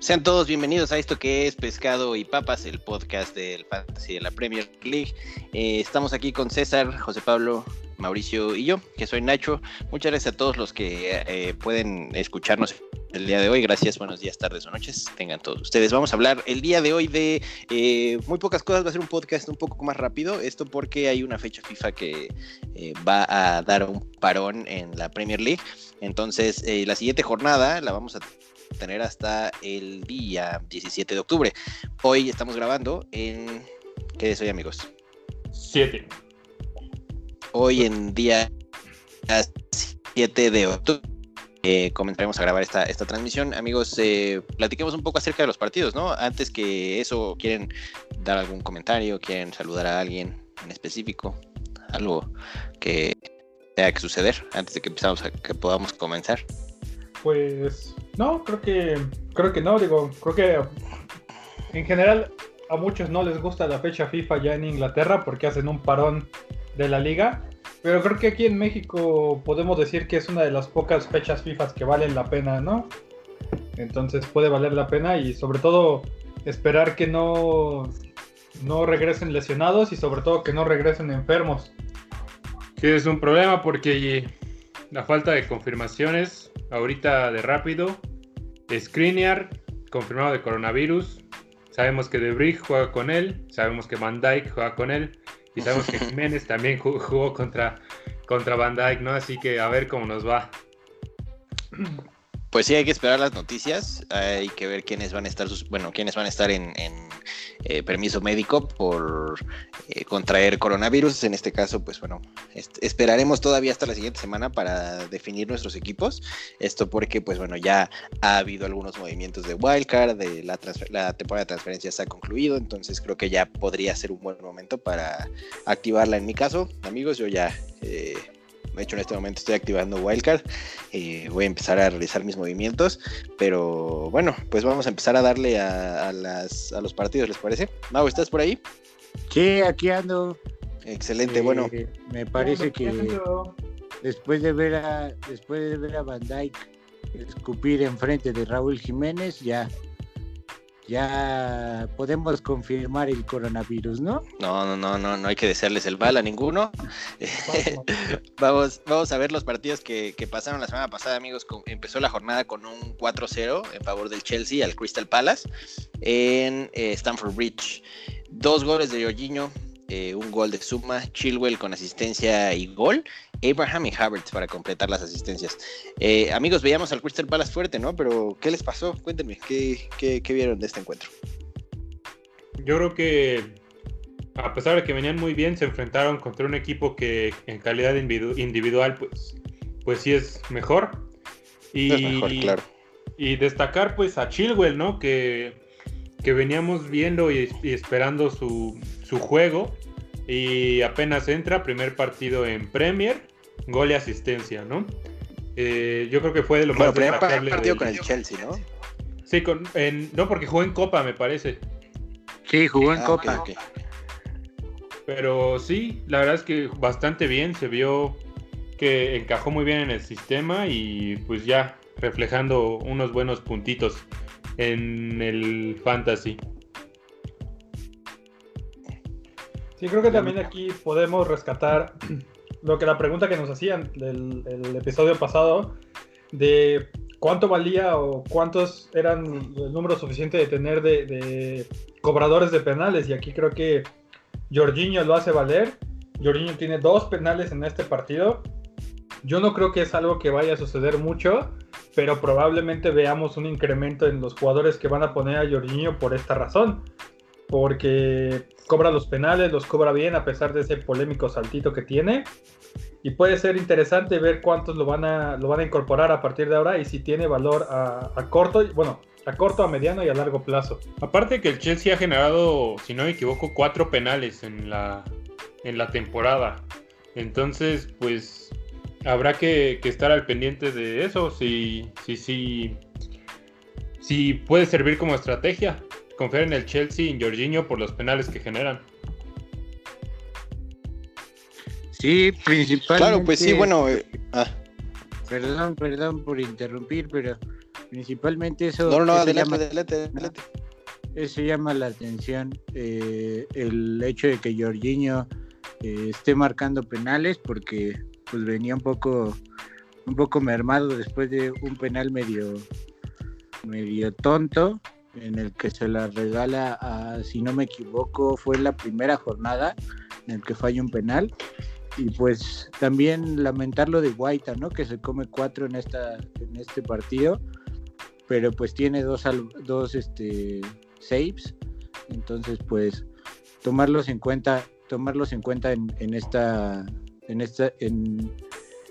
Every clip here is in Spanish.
Sean todos bienvenidos a esto que es Pescado y Papas, el podcast del Fantasy de la Premier League. Eh, estamos aquí con César, José Pablo, Mauricio y yo, que soy Nacho. Muchas gracias a todos los que eh, pueden escucharnos el día de hoy. Gracias, buenos días, tardes o noches. Tengan todos ustedes. Vamos a hablar el día de hoy de eh, muy pocas cosas. Va a ser un podcast un poco más rápido. Esto porque hay una fecha FIFA que va a dar un parón en la Premier League. Entonces, la siguiente jornada la vamos a tener hasta el día 17 de octubre. Hoy estamos grabando en... ¿Qué es hoy, amigos? 7. Hoy en día 7 de octubre. Eh, comenzaremos a grabar esta, esta transmisión. Amigos, eh, platiquemos un poco acerca de los partidos, ¿no? Antes que eso, ¿quieren dar algún comentario? ¿Quieren saludar a alguien en específico? Algo que tenga que suceder antes de que empezamos a, que podamos comenzar. Pues no, creo que creo que no, digo, creo que en general a muchos no les gusta la fecha FIFA ya en Inglaterra porque hacen un parón de la liga, pero creo que aquí en México podemos decir que es una de las pocas fechas FIFA que valen la pena, ¿no? Entonces puede valer la pena y sobre todo esperar que no no regresen lesionados y sobre todo que no regresen enfermos. Sí, es un problema porque la falta de confirmaciones ahorita de rápido. Skriniar, confirmado de coronavirus. Sabemos que De juega con él. Sabemos que Van Dyke juega con él. Y sabemos que Jiménez también jugó contra, contra Van Dyke, ¿no? Así que a ver cómo nos va. Pues sí, hay que esperar las noticias. Hay que ver quiénes van a estar, bueno, quiénes van a estar en, eh, permiso médico por eh, contraer coronavirus. En este caso, pues bueno, esperaremos todavía hasta la siguiente semana para definir nuestros equipos. Esto porque, pues bueno, ya ha habido algunos movimientos de wildcard, de la, temporada de transferencias ha concluido, entonces creo que ya podría ser un buen momento para activarla. En mi caso, amigos, yo ya eh, de hecho, en este momento estoy activando Wildcard. Eh, voy a empezar a realizar mis movimientos. Pero bueno, pues vamos a empezar a darle a, los partidos, ¿les parece? Mau, ¿estás por ahí? Sí, aquí ando. Excelente, bueno. Eh, me parece que después de ver a después de ver a Van Dyke escupir enfrente de Raúl Jiménez, ya ya podemos confirmar el coronavirus, ¿no? No, no, no, no, no hay que desearles el mal a ninguno. vamos, vamos a ver los partidos que, pasaron la semana pasada, amigos. empezó la jornada con un 4-0 en favor del Chelsea al Crystal Palace en eh, Stamford Bridge. Dos goles de Jorginho, eh, un gol de Suma, Chilwell con asistencia y gol, Abraham y Havertz para completar las asistencias. Eh, amigos, veíamos al Crystal Palace fuerte, ¿no? Pero, ¿qué les pasó? Cuéntenme, ¿qué, qué, vieron de este encuentro? Yo creo que, a pesar de que venían muy bien, se enfrentaron contra un equipo que en calidad individual, pues, pues sí es mejor. Y, mejor, claro. Y destacar, pues, a Chilwell, ¿no? Que, que veníamos viendo y, esperando su, su juego y apenas entra, primer partido en Premier, gol y asistencia, ¿no? Eh, yo creo que fue de lo más primer partido con el Chelsea, ¿no? Sí, con, no, porque jugó en Copa, me parece. Sí, jugó en ah, Copa. Pero sí, la verdad es que bastante bien, se vio que encajó muy bien en el sistema y pues ya reflejando unos buenos puntitos en el fantasy. Sí, creo que también aquí podemos rescatar lo que la pregunta que nos hacían del el episodio pasado de cuánto valía o cuántos eran el número suficiente de tener de, cobradores de penales. Y aquí creo que Jorginho lo hace valer. Jorginho tiene dos penales en este partido. Yo no creo que es algo que vaya a suceder mucho, pero probablemente veamos un incremento en los jugadores que van a poner a Jorginho por esta razón porque cobra los penales, los cobra bien a pesar de ese polémico saltito que tiene. Y puede ser interesante ver cuántos lo van a, lo van a incorporar a partir de ahora y si tiene valor a, corto, bueno, a corto, a mediano y a largo plazo. Aparte que el Chelsea ha generado, si no me equivoco, cuatro penales en la, en la temporada. Entonces, pues habrá que, estar al pendiente de eso, si, si, si, si puede servir como estrategia confiar en el Chelsea y en Jorginho por los penales que generan. Sí, principalmente. Claro, pues sí, bueno. Eh, ah. Perdón, perdón por interrumpir, pero Principalmente eso. No, no, eso adelante, llama, adelante, adelante. eso llama la atención. eh, el hecho de que Jorginho eh, esté marcando penales porque pues venía un poco un poco mermado después de un penal medio medio tonto en el que se la regala a si no me equivoco fue la primera jornada en el que falla un penal. Y pues también lamentar lo de Guaita no que se come cuatro en esta en este partido pero pues tiene dos dos este saves. Entonces pues tomarlos en cuenta tomarlos en cuenta en, en esta en esta en,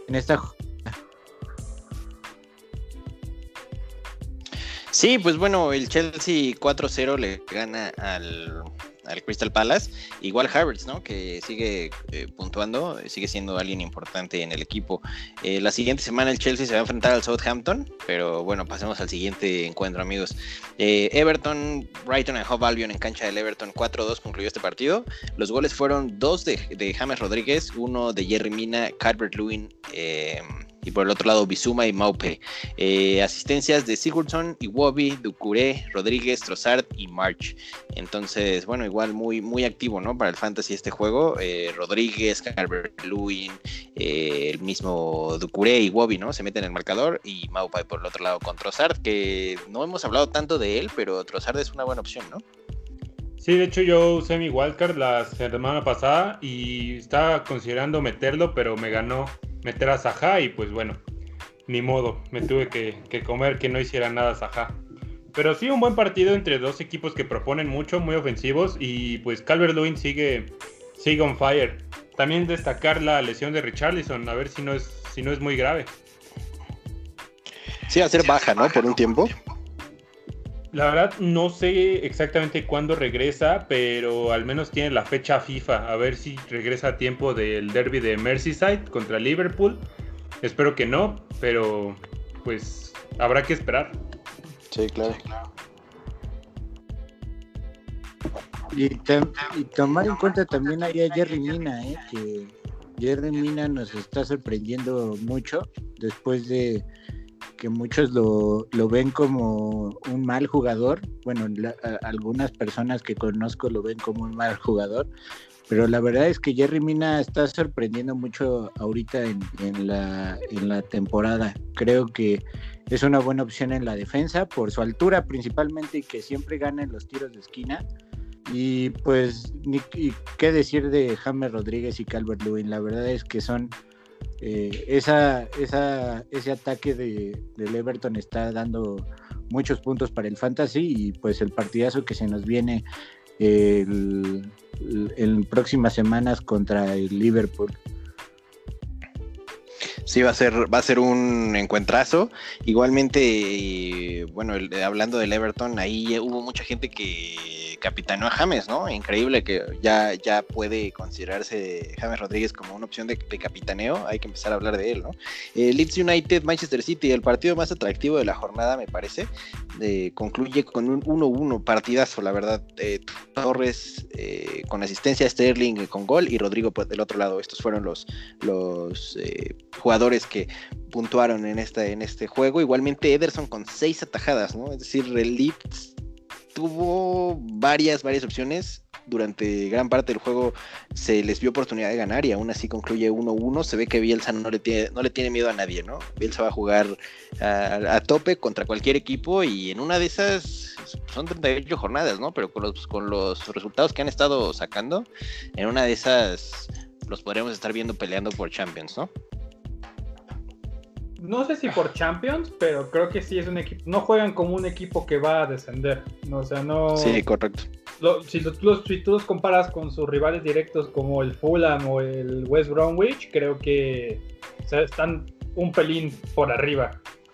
en esta Sí, pues bueno, el Chelsea 4-0 le gana al, al Crystal Palace. Igual Havertz, ¿no? Que sigue eh, puntuando, sigue siendo alguien importante en el equipo. Eh, la siguiente semana el Chelsea se va a enfrentar al Southampton, pero bueno, pasemos al siguiente encuentro, amigos. Eh, Everton, Brighton and Hove Albion en cancha del Everton 4-2 concluyó este partido. Los goles fueron dos de, de James Rodríguez, uno de Jerry Mina, Calvert Lewin eh, y por el otro lado Bizuma y Maupe. Eh, asistencias de Sigurdsson, Iwobi, Ducuré, Rodríguez, Trossard y March. Entonces, bueno, igual muy, muy activo, ¿no? Para el fantasy este juego. Eh, Rodríguez, Calvert Lewin, eh, el mismo Ducuré y Iwobi, ¿no? Se meten en el marcador y Maupe por el otro lado con Trossard, que no hemos hablado tanto de él, pero Trossard es una buena opción, ¿no? Sí, de hecho yo usé mi wildcard la semana pasada y estaba considerando meterlo, pero me ganó meter a Saha y pues bueno, ni modo, me tuve que, comer que no hiciera nada Saha. Pero sí, un buen partido entre dos equipos que proponen mucho, muy ofensivos y pues Calvert Lewin sigue, sigue on fire. También destacar la lesión de Richarlison, a ver si no es, si no es muy grave. Sí, ser baja, ¿no? Por un tiempo. La verdad no sé exactamente cuándo regresa, pero al menos tiene la fecha FIFA. A ver si regresa a tiempo del derby de Merseyside contra Liverpool. Espero que no, pero pues habrá que esperar. Sí, claro. y, tam- y tomar en cuenta también ahí a Jerry Mina eh, que Jerry Mina nos está sorprendiendo mucho después de que muchos lo, lo ven como un mal jugador. Bueno, la- algunas personas que conozco lo ven como un mal jugador. Pero la verdad es que Jerry Mina está sorprendiendo mucho ahorita en, en la, en la temporada. Creo que es una buena opción en la defensa por su altura principalmente y que siempre gana en los tiros de esquina. Y pues, ni, y qué decir de James Rodríguez y Calvert Lewin. La verdad es que son eh, esa, esa, ese ataque de, del Everton está dando muchos puntos para el fantasy y pues el partidazo que se nos viene en próximas semanas contra el Liverpool. Sí, va a ser, va a ser un encuentrazo. Igualmente, eh, bueno, hablando del Everton, ahí hubo mucha gente que capitaneó a James, ¿no? Increíble que ya, ya puede considerarse James Rodríguez como una opción de, de capitaneo. Hay que empezar a hablar de él, ¿no? Eh, Leeds United, Manchester City, el partido más atractivo de la jornada, me parece. Eh, concluye con un 1-1, partidazo, la verdad. Eh, Torres con asistencia, Sterling con gol y Rodrigo pues, del otro lado. Estos fueron los, los jugadores que puntuaron en, en este juego. Igualmente Ederson con seis atajadas, ¿no? Es decir, el Leeds tuvo varias, varias opciones. Durante gran parte del juego se les vio oportunidad de ganar y aún así concluye 1-1. Se ve que Bielsa no le, tiene, no le tiene miedo a nadie, ¿no? Bielsa va a jugar a, a tope contra cualquier equipo y en una de esas son 38 jornadas, ¿no? Pero con los, con los resultados que han estado sacando, en una de esas los podremos estar viendo peleando por Champions, ¿no? No sé si por Champions, pero creo que sí es un equipo. No juegan como un equipo que va a descender. No, o sea, no. Sí, correcto. lo- si, lo- los- si tú los comparas con sus rivales directos como el Fulham o el West Bromwich, creo que o sea, están un pelín por arriba.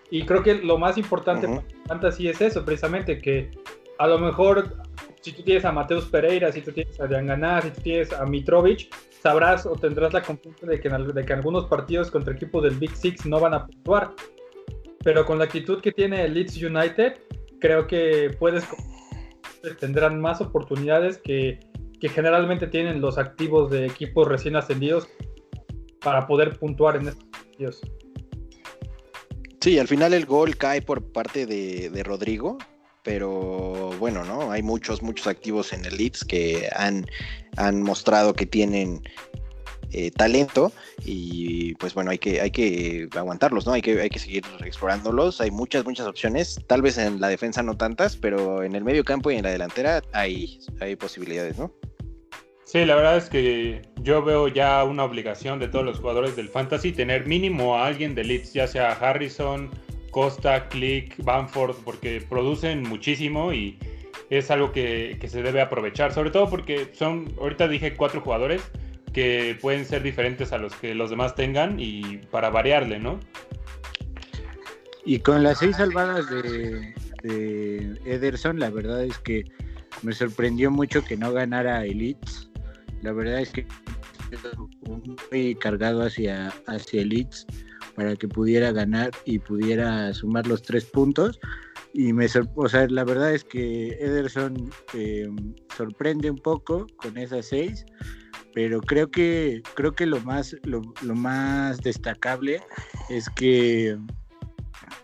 Y creo que lo más importante Ujú. para el Fantasy es eso, precisamente, que a lo mejor si tú tienes a Mateus Pereira, si tú tienes a Dianganá, si tú tienes a Mitrovic, sabrás o tendrás la confianza de que, en, de algunos partidos contra equipos del Big Six no van a puntuar. Pero con la actitud que tiene el Leeds United, creo que puedes tendrán más oportunidades que, que generalmente tienen los activos de equipos recién ascendidos para poder puntuar en estos partidos. Sí, al final el gol cae por parte de Rodrigo, pero bueno, ¿no? Hay muchos, muchos activos en el Leeds que han, han mostrado que tienen eh, talento y pues bueno, hay que, hay que aguantarlos, ¿no? Hay que, hay que seguir explorándolos, hay muchas, muchas opciones, tal vez en la defensa no tantas, pero en el medio campo y en la delantera hay, hay posibilidades, ¿no? Sí, la verdad es que yo veo ya una obligación de todos los jugadores del Fantasy tener mínimo a alguien de Leeds, ya sea Harrison, Costa, Click, Bamford, porque producen muchísimo y es algo que, se debe aprovechar, sobre todo porque son, ahorita dije cuatro jugadores que pueden ser diferentes a los que los demás tengan y para variarle, ¿no? Y con las seis salvadas de, Ederson, la verdad es que me sorprendió mucho que no ganara Elites. La verdad es que muy cargado hacia, hacia Elites para que pudiera ganar y pudiera sumar los tres puntos. Y me o sea, la verdad es que Ederson eh, sorprende un poco con esas seis, pero creo que creo que lo más lo, más destacable es que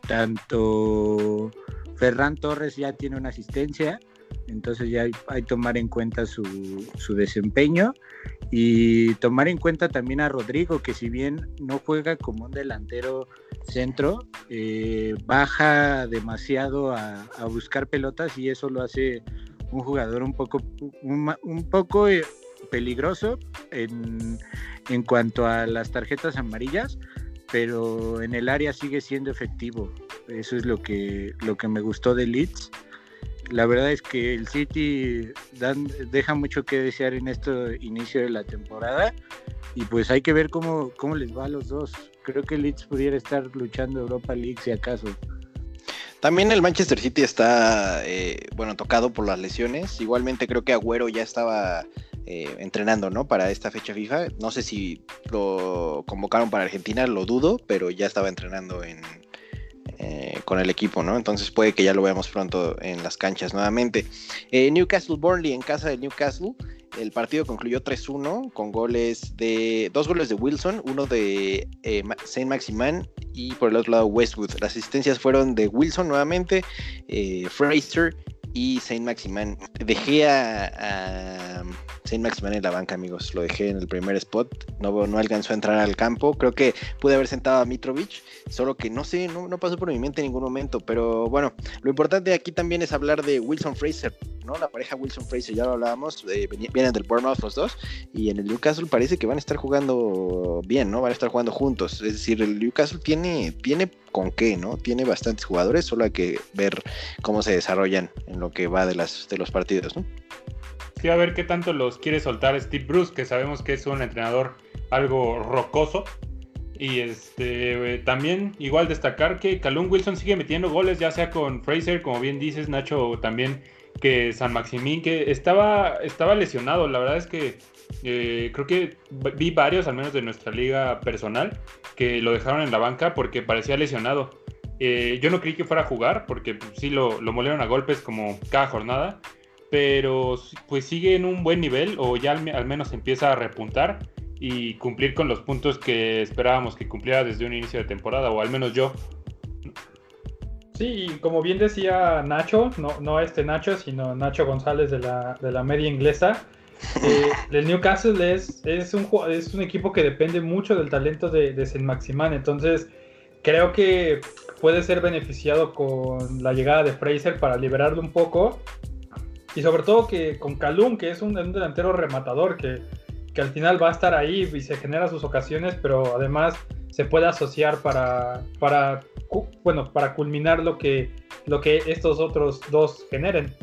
tanto Ferran Torres ya tiene una asistencia, entonces ya hay, que tomar en cuenta su, su desempeño y tomar en cuenta también a Rodrigo, que si bien no juega como un delantero centro, eh, baja demasiado a, buscar pelotas y eso lo hace un jugador un poco, un, poco eh, peligroso en, en cuanto a las tarjetas amarillas, pero en el área sigue siendo efectivo. Eso es lo que, lo que me gustó de Leeds la verdad es que el City deja mucho que desear en este inicio de la temporada y pues hay que ver cómo, cómo les va a los dos. Creo que Leeds pudiera estar luchando Europa League si acaso. También el Manchester City está, eh, bueno, tocado por las lesiones. Igualmente creo que Agüero ya estaba eh, entrenando, ¿no? Para esta fecha FIFA. No sé si lo convocaron para Argentina, lo dudo, pero ya estaba entrenando en, eh, con el equipo, ¿no? Entonces puede que ya lo veamos pronto en las canchas nuevamente. Eh, Newcastle Burnley en casa de Newcastle. El partido concluyó 3-1 con goles de dos goles de Wilson, uno de eh, Saint Maximan y por el otro lado Westwood. Las asistencias fueron de Wilson nuevamente, Fraser y Saint Maximan. Dejé a, Saint Maximan en la banca, amigos. Lo dejé en el primer spot. No, no alcanzó a entrar al campo. Creo que pude haber sentado a Mitrovic, solo que no sé, no, pasó por mi mente en ningún momento. Pero bueno, lo importante aquí también es hablar de Wilson Fraser, ¿no? La pareja Wilson Fraser, ya lo hablábamos, eh, vienen del Bournemouth los dos. Y en el Newcastle parece que van a estar jugando bien, ¿no? Van a estar jugando juntos. Es decir, el Newcastle tiene, tiene con qué, ¿no? Tiene bastantes jugadores, solo hay que ver cómo se desarrollan en lo que va de, las, de los partidos, ¿no? Sí, a ver qué tanto los quiere soltar Steve Bruce, que sabemos que es un entrenador algo rocoso. Y este también igual destacar que Calum Wilson sigue metiendo goles, ya sea con Fraser, como bien dices, Nacho también que San Maximín, que estaba, estaba lesionado. La verdad es que eh, creo que vi varios, al menos de nuestra liga personal, que lo dejaron en la banca porque parecía lesionado. Eh, yo no creí que fuera a jugar porque pues, sí lo, lo molieron a golpes como cada jornada, pero pues sigue en un buen nivel o ya al, menos empieza a repuntar y cumplir con los puntos que esperábamos que cumpliera desde un inicio de temporada, o al menos yo. Sí, como bien decía Nacho, no, no este Nacho, sino Nacho González de la, de la media inglesa, eh, el Newcastle es, es, un, es un equipo que depende mucho del talento de, de Saint Maximan, entonces creo que puede ser beneficiado con la llegada de Fraser para liberarlo un poco y sobre todo que con Calum, que es un, delantero rematador que, que, al final va a estar ahí y se genera sus ocasiones, pero además se puede asociar para, para, bueno, para culminar lo que, lo que estos otros dos generen.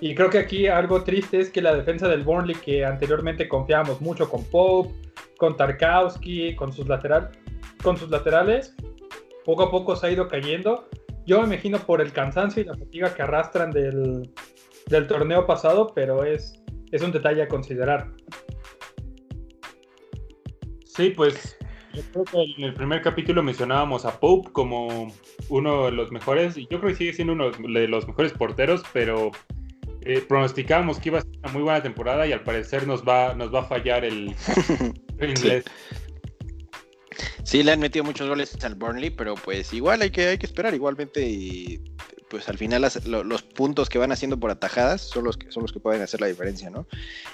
Y creo que aquí algo triste es que la defensa del Burnley, que anteriormente confiábamos mucho con Pope, con Tarkowski, con sus, lateral, con sus laterales, poco a poco se ha ido cayendo. Yo me imagino por el cansancio y la fatiga que arrastran del, del torneo pasado, pero es, es un detalle a considerar. Sí, pues yo creo que en el primer capítulo mencionábamos a Pope como uno de los mejores, y yo creo que sigue siendo uno de los mejores porteros, pero eh, pronosticábamos que iba a ser una muy buena temporada y al parecer nos va, nos va a fallar el, inglés. Sí, le han metido muchos goles al Burnley, pero pues igual hay que, hay que esperar. Igualmente, y pues al final los puntos que van haciendo por atajadas son los que, son los que pueden hacer la diferencia, ¿no?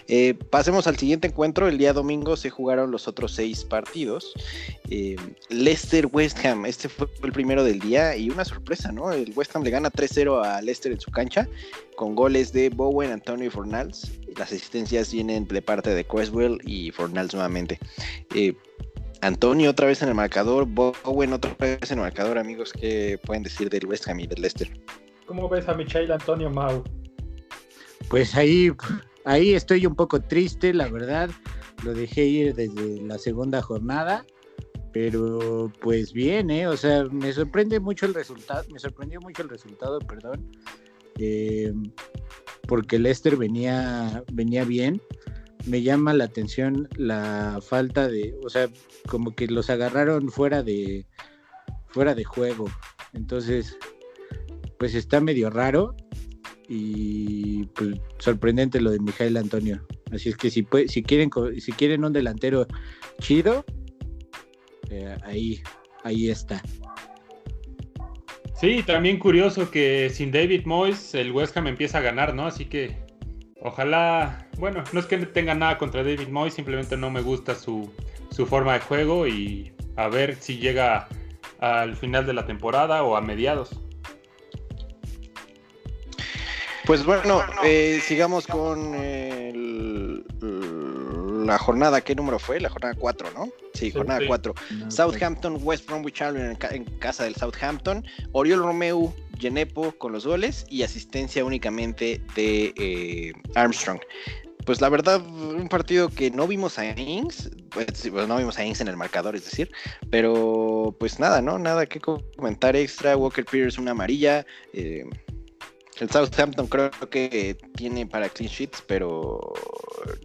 Eh, pasemos al siguiente encuentro. El día domingo se jugaron los otros seis partidos. Eh, Leicester West Ham, este fue el primero del día y una sorpresa, ¿no? El West Ham le gana 3-0 a Leicester en su cancha con goles de Bowen, Antonio y Fornals. Las asistencias vienen de parte de Creswell y Fornals nuevamente. Eh, Antonio otra vez en el marcador, Bowen otra vez en el marcador, amigos, ¿qué pueden decir del West Ham y del Leicester? ¿Cómo ves a Michael Antonio Mau? Pues ahí, ahí estoy un poco triste, la verdad. Lo dejé ir desde la segunda jornada, pero pues bien, ¿eh? O sea, me sorprende mucho el resultado, me sorprendió mucho el resultado, perdón, eh, porque Leicester venía, venía bien me llama la atención la falta de, o sea, como que los agarraron fuera de fuera de juego. Entonces, pues está medio raro y pues sorprendente lo de Mijael Antonio. Así es que si si quieren si quieren un delantero chido, eh, ahí ahí está. Sí, también curioso que sin David Moyes el West Ham empieza a ganar, ¿no? Así que Ojalá, bueno, no es que tenga nada contra David Moyes, simplemente no me gusta su, forma de juego y a ver si llega al final de la temporada o a mediados. Pues bueno, eh, sigamos con la jornada, ¿qué número fue? La jornada 4, ¿no? Sí, jornada 4. Southampton, West Bromwich Albion en, casa del Southampton. Oriol Romeu Genepo con los goles y asistencia únicamente de eh, Armstrong. Pues la verdad, un partido que no vimos a Ings, pues, pues, no vimos a Ings en el marcador, es decir, pero pues nada, ¿no? Nada que comentar extra. Walker Peters una amarilla. Eh, el Southampton creo que tiene para clean sheets, pero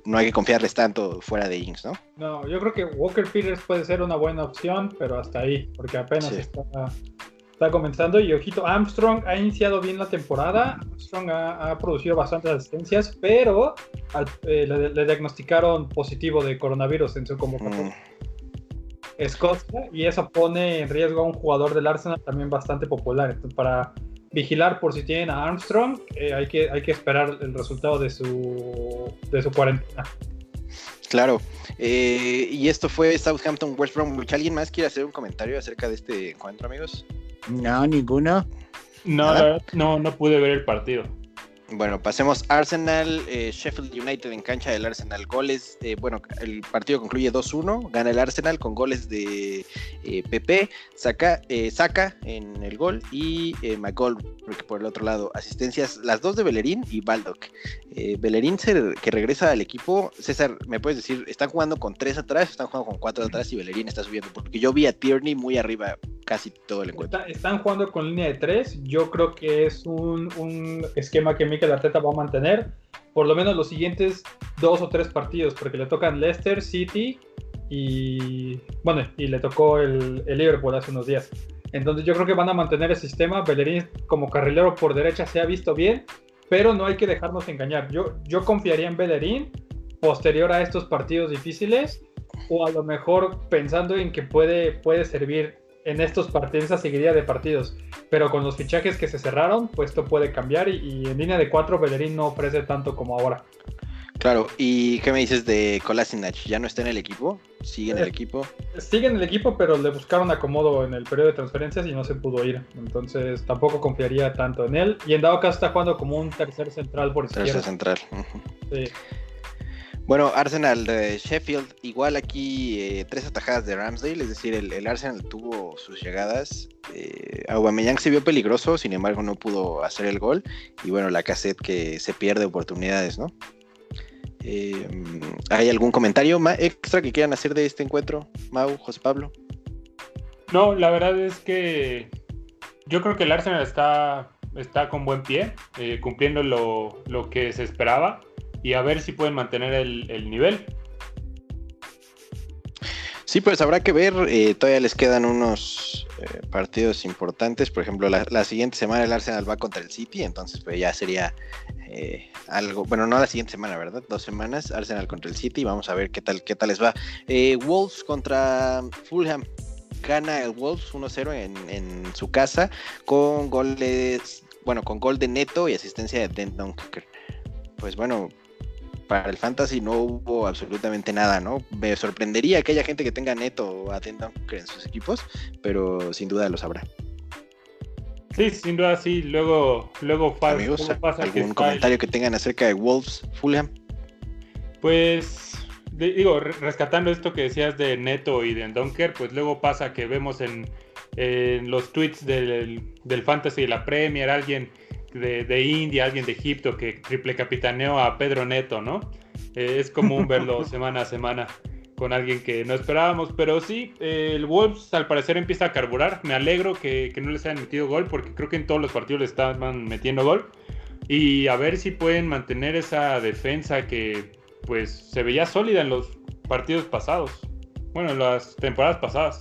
no hay que confiarles tanto fuera de Ings, ¿no? No, yo creo que Walker Peters puede ser una buena opción, pero hasta ahí, porque apenas está está comenzando y ojito, Armstrong ha iniciado bien la temporada, Armstrong ha, producido bastantes asistencias, pero eh, le, diagnosticaron positivo de coronavirus en su convocatoria. Mm. Escocia y eso pone en riesgo a un jugador del Arsenal también bastante popular. Entonces, para vigilar por si tienen a Armstrong, eh, hay, que, hay que esperar el resultado de su, de su cuarentena. Claro. Eh, y esto fue Southampton West Bromwich. ¿Alguien más quiere hacer un comentario acerca de este encuentro, amigos? No, ninguno. No, no, no pude ver el partido. Bueno, pasemos Arsenal, eh, Sheffield United en cancha del Arsenal. Goles, eh, bueno, el partido concluye 2-1, gana el Arsenal con goles de eh, Pepe, saca, saca en el gol y McGoldrick por el otro lado. Asistencias, las dos de Bellerín y Baldock. Bellerín que regresa al equipo, César, ¿me puedes decir, están jugando con tres atrás, están jugando con cuatro atrás y Bellerín está subiendo? Porque yo vi a Tierney muy arriba casi todo el encuentro. están jugando con línea de tres, yo creo que es un, un esquema que me la Arteta va a mantener por lo menos los siguientes dos o tres partidos, porque le tocan Leicester, City y bueno, y le tocó el, el Liverpool hace unos días. Entonces yo creo que van a mantener el sistema. Bellerín como carrilero por derecha se ha visto bien, pero no hay que dejarnos engañar. Yo, yo confiaría en Bellerín posterior a estos partidos difíciles o a lo mejor pensando en que puede, puede servir en estos partidos, esa seguiría de partidos. Pero con los fichajes que se cerraron, pues esto puede cambiar y, en línea de cuatro Bellerín no ofrece tanto como ahora. Claro, ¿y qué me dices de Kolasinac? ¿Ya no está en el equipo? ¿Sigue en el eh, equipo? Sigue en el equipo, pero le buscaron acomodo en el periodo de transferencias y no se pudo ir. Entonces tampoco confiaría tanto en él. Y en dado caso está jugando como un tercer central por izquierda. Tercer central. Sí. Bueno, Arsenal de Sheffield, igual aquí eh, tres atajadas de Ramsdale, es decir, el, Arsenal tuvo sus llegadas. Eh, Aubameyang se vio peligroso, sin embargo no pudo hacer el gol. Y bueno, la cassette que se pierde oportunidades, ¿no? Eh, ¿Hay algún comentario extra que quieran hacer de este encuentro, Mau, José Pablo? No, la verdad es que yo creo que el Arsenal está, está con buen pie, eh, cumpliendo lo, lo que se esperaba y a ver si pueden mantener el, nivel. Sí, pues habrá que ver, eh, todavía les quedan unos eh, partidos importantes, por ejemplo, la, siguiente semana el Arsenal va contra el City, entonces pues ya sería eh, algo, bueno, no la siguiente semana, ¿verdad? Dos semanas, Arsenal contra el City, vamos a ver qué tal, qué tal les va. Wolves contra Fulham, gana el Wolves 1-0 en, su casa con goles, bueno, con gol de Neto y asistencia de Dent Dunker. Pues bueno, para el Fantasy no hubo absolutamente nada, ¿no? Me sorprendería que haya gente que tenga Neto o a Dent Dunker en sus equipos, pero sin duda lo sabrá. Sí, sin duda sí. Luego, luego, Amigos, pasa ¿algún comentario que tengan acerca de Wolves, Fulham? Pues digo, rescatando esto que decías de Neto y de Donker, pues luego pasa que vemos en, los tweets del, del, Fantasy de la Premier alguien de, India, alguien de Egipto que triple capitaneó a Pedro Neto, ¿no? Eh, es común verlo semana a semana con alguien que no esperábamos, pero sí, el Wolves al parecer empieza a carburar. Me alegro que, no les hayan metido gol, porque creo que en todos los partidos le estaban metiendo gol. Y a ver si pueden mantener esa defensa que pues se veía sólida en los partidos pasados. Bueno, en las temporadas pasadas.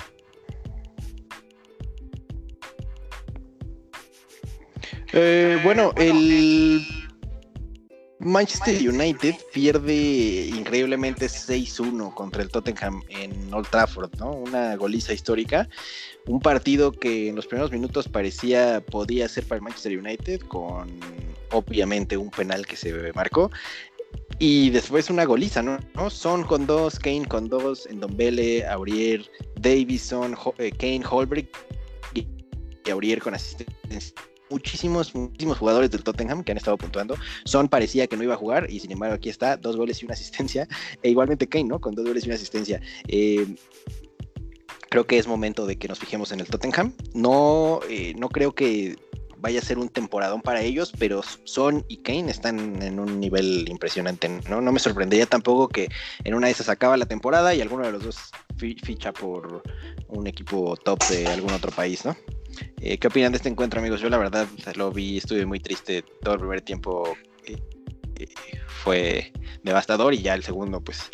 Eh, bueno, el Manchester United pierde increíblemente 6-1 contra el Tottenham en Old Trafford, ¿no? Una goliza histórica. Un partido que en los primeros minutos parecía podía ser para el Manchester United, con obviamente un penal que se marcó. Y después una goliza, ¿no? Son con dos, Kane con dos, Endombele, Aurier, Davison, eh, Kane, Holbrook y Aurier con asistencia muchísimos, muchísimos jugadores del Tottenham que han estado puntuando. Son parecía que no iba a jugar y sin embargo aquí está, dos goles y una asistencia. E igualmente Kane, ¿no? Con dos goles y una asistencia. Eh, creo que es momento de que nos fijemos en el Tottenham. No, eh, no creo que vaya a ser un temporadón para ellos, pero Son y Kane están en un nivel impresionante. ¿no? no me sorprendería tampoco que en una de esas acaba la temporada y alguno de los dos ficha por un equipo top de algún otro país, ¿no? Eh, ¿Qué opinan de este encuentro, amigos? Yo la verdad lo vi, estuve muy triste todo el primer tiempo. Eh, eh, fue devastador y ya el segundo, pues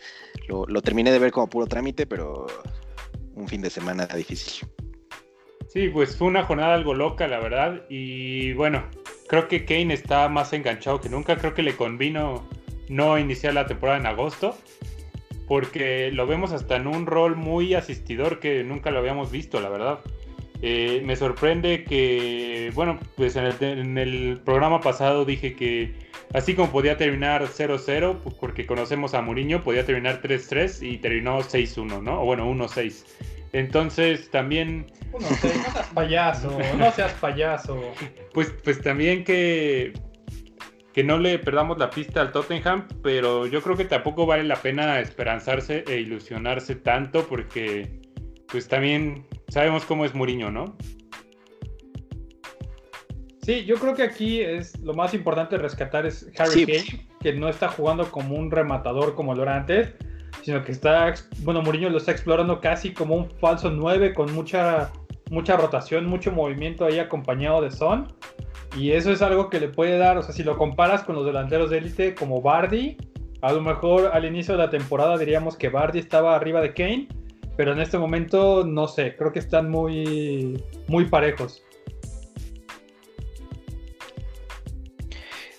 lo, lo, terminé de ver como puro trámite, pero un fin de semana difícil. Sí, pues fue una jornada algo loca, la verdad. Y bueno, creo que Kane está más enganchado que nunca. Creo que le convino no iniciar la temporada en agosto porque lo vemos hasta en un rol muy asistidor que nunca lo habíamos visto, la verdad. Eh, me sorprende que, bueno, pues en el, programa pasado dije que así como podía terminar 0-0, porque conocemos a Mourinho, podía terminar 3-3 y terminó 6-1, ¿no? O bueno, 1-6. Entonces también... no seas payaso, no seas payaso. Pues, pues también que que no le perdamos la pista al Tottenham, pero yo creo que tampoco vale la pena esperanzarse e ilusionarse tanto porque pues también sabemos cómo es Mourinho, ¿no? Sí, yo creo que aquí es lo más importante rescatar es Harry Kane, que no está jugando como un rematador como lo era antes, sino que está, bueno, Mourinho lo está explorando casi como un falso 9 con mucha mucha rotación, mucho movimiento ahí acompañado de Son. Y eso es algo que le puede dar, o sea, si lo comparas con los delanteros de élite como Bardi, a lo mejor al inicio de la temporada diríamos que Bardi estaba arriba de Kane, pero en este momento no sé, creo que están muy, muy parejos.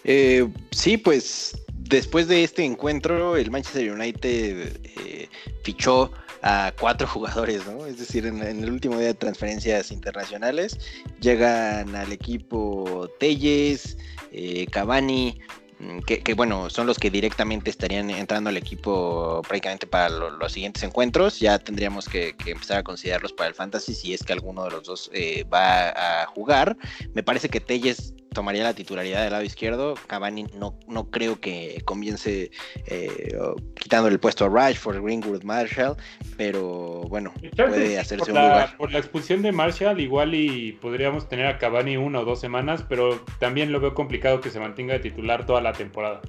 Eh, sí, pues después de este encuentro, el Manchester United eh, fichó a cuatro jugadores, ¿no? Es decir, en, el último día de transferencias internacionales llegan al equipo Telles, eh, Cavani, mm, que, bueno, son los que directamente estarían entrando al equipo prácticamente para los siguientes encuentros. Ya tendríamos que, empezar a considerarlos para el fantasy si es que alguno de los dos eh, va a jugar. Me parece que Telles tomaría la titularidad del lado izquierdo. Cavani no, no creo que comience eh, quitando el puesto a Rashford, Greenwood, Marshall, pero bueno, puede hacerse un lugar. Por la expulsión de Marshall, igual y podríamos tener a Cavani una o dos semanas, pero también lo veo complicado que se mantenga de titular toda la temporada.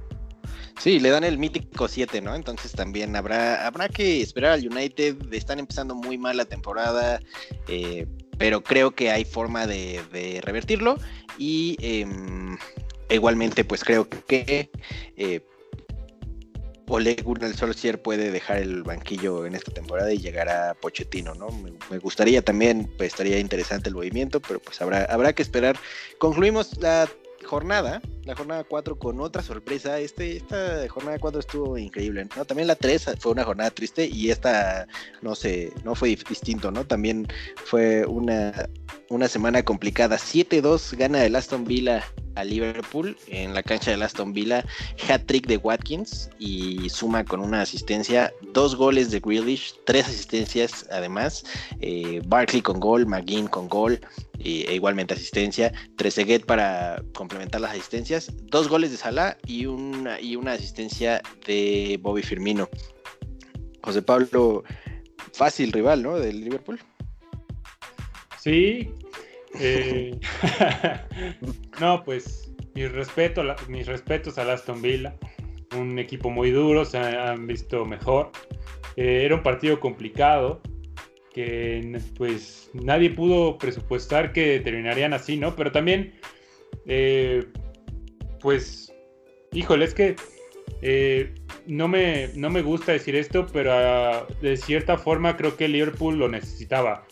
Sí, le dan el mítico 7, ¿no? Entonces también habrá, habrá que esperar al United. Están empezando muy mal la temporada. Eh, pero creo que hay forma de, revertirlo y em, igualmente pues creo que eh, Ole Gunnar puede dejar el banquillo en esta temporada y llegar a Pochettino, ¿no? Me, gustaría también, pues estaría interesante el movimiento, pero pues habrá, habrá que esperar. Concluimos la jornada, la jornada 4 con otra sorpresa. Este, esta jornada 4 estuvo increíble, ¿no? También la 3 fue una jornada triste y esta, no sé, no fue distinto, ¿no? También fue una, una semana complicada. 7-2 gana el Aston Villa a Liverpool en la cancha del Aston Villa, hat-trick de Watkins y suma con una asistencia, dos goles de Grealish, tres asistencias además, eh, Barkley con gol, McGinn con gol, e igualmente asistencia, Trezeguet para complementar las asistencias, dos goles de Salah y una, y una asistencia de Bobby Firmino. José Pablo, fácil rival, ¿no? Del Liverpool. Sí. Eh, no, pues mis, respeto, mis respetos a Aston Villa. Un equipo muy duro, se han visto mejor. Eh, era un partido complicado que pues nadie pudo presupuestar que terminarían así, ¿no? Pero también, eh, pues, híjole, es que no, me, no me gusta decir esto, pero ah, de cierta forma creo que Liverpool lo necesitaba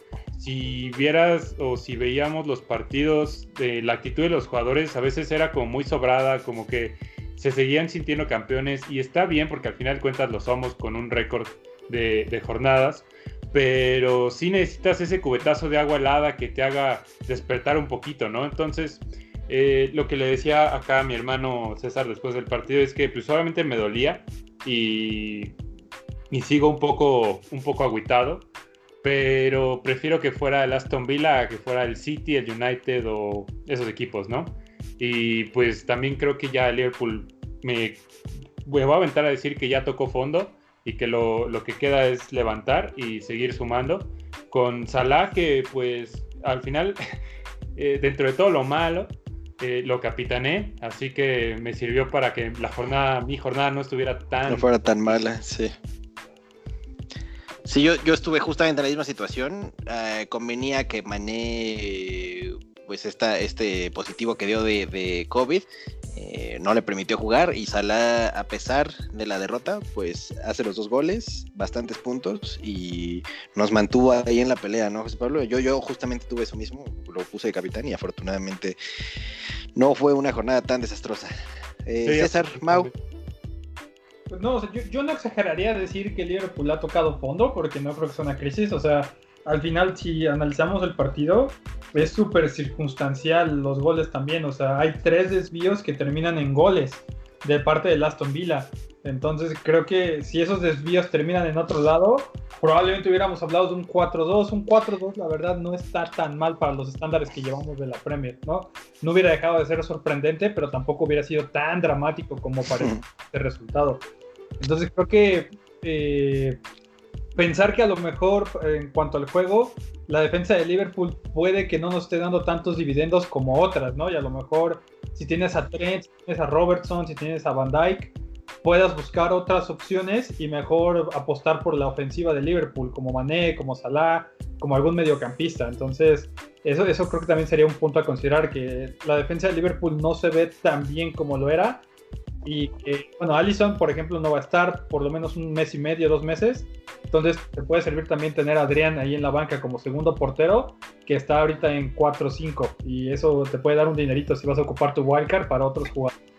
si vieras o si veíamos los partidos, de la actitud de los jugadores a veces era como muy sobrada, como que se seguían sintiendo campeones y está bien porque al final cuentas lo somos con un récord de, jornadas, pero sí necesitas ese cubetazo de agua helada que te haga despertar un poquito, ¿no? Entonces, eh, lo que le decía acá a mi hermano César después del partido es que pues solamente me dolía y, y sigo un poco, un poco agüitado pero prefiero que fuera el Aston Villa que fuera el City, el United o esos equipos, ¿no? Y pues también creo que ya Liverpool me, voy a aventar a decir que ya tocó fondo y que lo, que queda es levantar y seguir sumando. Con Salah que pues al final, eh, dentro de todo lo malo, eh, lo capitané, así que me sirvió para que la jornada, mi jornada no estuviera tan... No fuera tan mala, sí. Sí, yo, yo estuve justamente en la misma situación. Eh, convenía que Mané, pues esta, este positivo que dio de, COVID, eh, no le permitió jugar y Salah, a pesar de la derrota, pues hace los dos goles, bastantes puntos y nos mantuvo ahí en la pelea, ¿no, José Pablo? Yo, yo justamente tuve eso mismo, lo puse de capitán y afortunadamente no fue una jornada tan desastrosa. Eh, César, Mau. Pues no, yo, no exageraría decir que Liverpool ha tocado fondo, porque no creo que sea una crisis. O sea, al final, si analizamos el partido, es súper circunstancial los goles también. O sea, hay tres desvíos que terminan en goles de parte del Aston Villa. Entonces, creo que si esos desvíos terminan en otro lado, probablemente hubiéramos hablado de un 4-2. Un 4-2, la verdad, no está tan mal para los estándares que llevamos de la Premier, ¿no? No hubiera dejado de ser sorprendente, pero tampoco hubiera sido tan dramático como parece el resultado. Entonces creo que eh, pensar que a lo mejor en cuanto al juego, la defensa de Liverpool puede que no nos esté dando tantos dividendos como otras, ¿no? Y a lo mejor si tienes a Trent, si tienes a Robertson, si tienes a Van Dyke, puedas buscar otras opciones y mejor apostar por la ofensiva de Liverpool, como Mané, como Salah, como algún mediocampista. Entonces, eso, eso creo que también sería un punto a considerar, que la defensa de Liverpool no se ve tan bien como lo era y que, bueno, Allison, por ejemplo, no va a estar por lo menos un mes y medio, dos meses. Entonces, te puede servir también tener a Adrián ahí en la banca como segundo portero, que está ahorita en 4-5. Y eso te puede dar un dinerito si vas a ocupar tu wildcard para otros jugadores.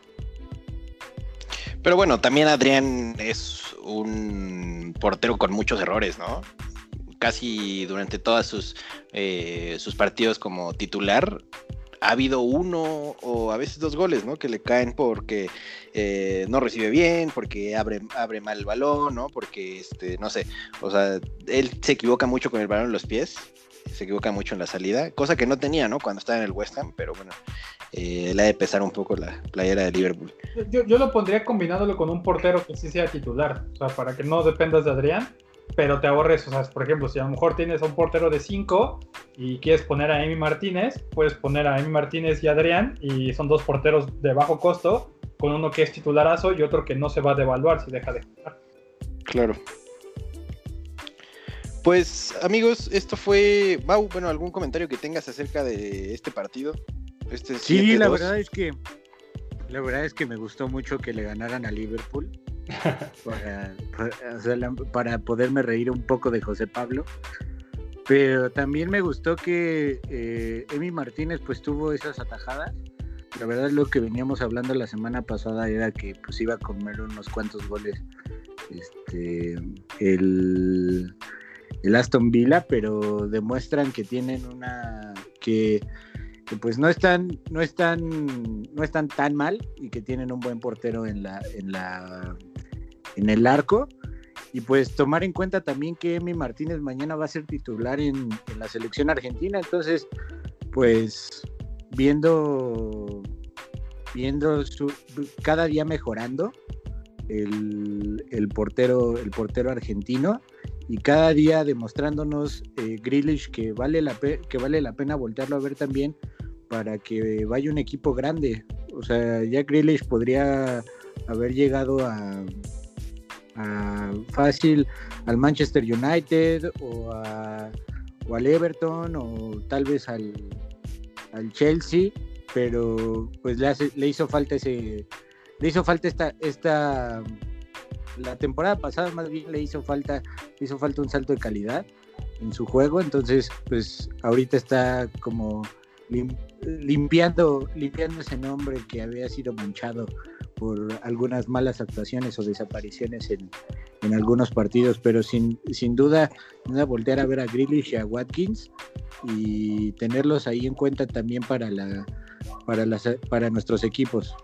Pero bueno, también Adrián es un portero con muchos errores, ¿no? Casi durante todos sus, eh, sus partidos como titular ha habido uno o a veces dos goles, ¿no? Que le caen porque eh, no recibe bien, porque abre, abre mal el balón, ¿no? Porque, este, no sé, o sea, él se equivoca mucho con el balón en los pies, se equivoca mucho en la salida, cosa que no tenía, ¿no? Cuando estaba en el West Ham, pero bueno, eh, le ha de pesar un poco la playera de Liverpool. Yo, yo lo pondría combinándolo con un portero que sí sea titular, o sea, para que no dependas de Adrián pero te ahorres, o sea, por ejemplo, si a lo mejor tienes a un portero de 5 y quieres poner a Emi Martínez, puedes poner a Emi Martínez y Adrián y son dos porteros de bajo costo, con uno que es titularazo y otro que no se va a devaluar si deja de jugar. Claro. Pues amigos, esto fue, Bau, bueno, algún comentario que tengas acerca de este partido. Este sí, la verdad es que la verdad es que me gustó mucho que le ganaran a Liverpool para, poderme reír un poco de José Pablo. Pero también me gustó que eh, Emi Martínez pues tuvo esas atajadas la verdad lo que veníamos hablando la semana pasada era que pues iba a comer unos cuantos goles este el, Aston Villa, pero demuestran que tienen una que, que, pues no están no están no están tan mal y que tienen un buen portero en la en la en el arco. Y pues tomar en cuenta también que Emi Martínez mañana va a ser titular en, la selección argentina, entonces pues viendo viendo su, cada día mejorando el, el, portero el portero argentino. Y cada día demostrándonos eh, que vale la que vale la pena voltearlo a ver también para que vaya un equipo grande. O sea ya Grealish podría haber llegado a, a fácil al Manchester United o, a, o al Everton o tal vez al al Chelsea, pero pues le, hace, le hizo falta ese, le hizo falta esta, esta, la temporada pasada más bien le hizo falta, le hizo falta un salto de calidad en su juego, entonces pues ahorita está como limpiando, limpiando ese nombre que había sido manchado por algunas malas actuaciones o desapariciones en, en algunos partidos, pero sin, sin duda, voltear a ver a Grealish y a Watkins y tenerlos ahí en cuenta también para, la, para, las, para nuestros equipos.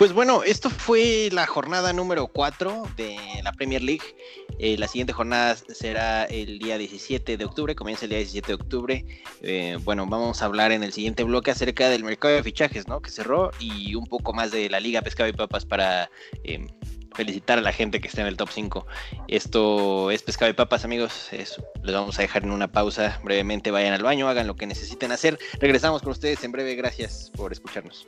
Pues bueno, esto fue la jornada número 4 de la Premier League. Eh, la siguiente jornada será el día 17 de octubre, comienza el día 17 de octubre. Eh, bueno, vamos a hablar en el siguiente bloque acerca del mercado de fichajes, ¿no? Que cerró y un poco más de la Liga Pescado y Papas para eh, felicitar a la gente que está en el top 5. Esto es Pescado y Papas, amigos. les vamos a dejar en una pausa brevemente. Vayan al baño, hagan lo que necesiten hacer. Regresamos con ustedes en breve. Gracias por escucharnos.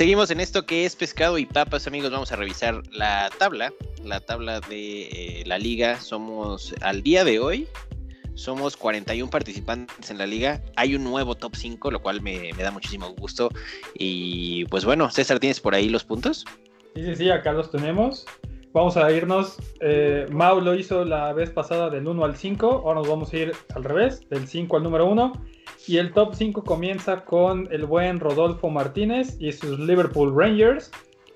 Seguimos en esto que es pescado y papas, amigos. Vamos a revisar la tabla, la tabla de eh, la liga. Somos al día de hoy, somos 41 participantes en la liga. Hay un nuevo top 5, lo cual me, da muchísimo gusto. Y pues bueno, César, ¿tienes por ahí los puntos? Sí, sí, sí, acá los tenemos. Vamos a irnos. Eh, Mau lo hizo la vez pasada del 1 al 5. Ahora nos vamos a ir al revés, del 5 al número 1. Y el top 5 comienza con el buen Rodolfo Martínez y sus Liverpool Rangers,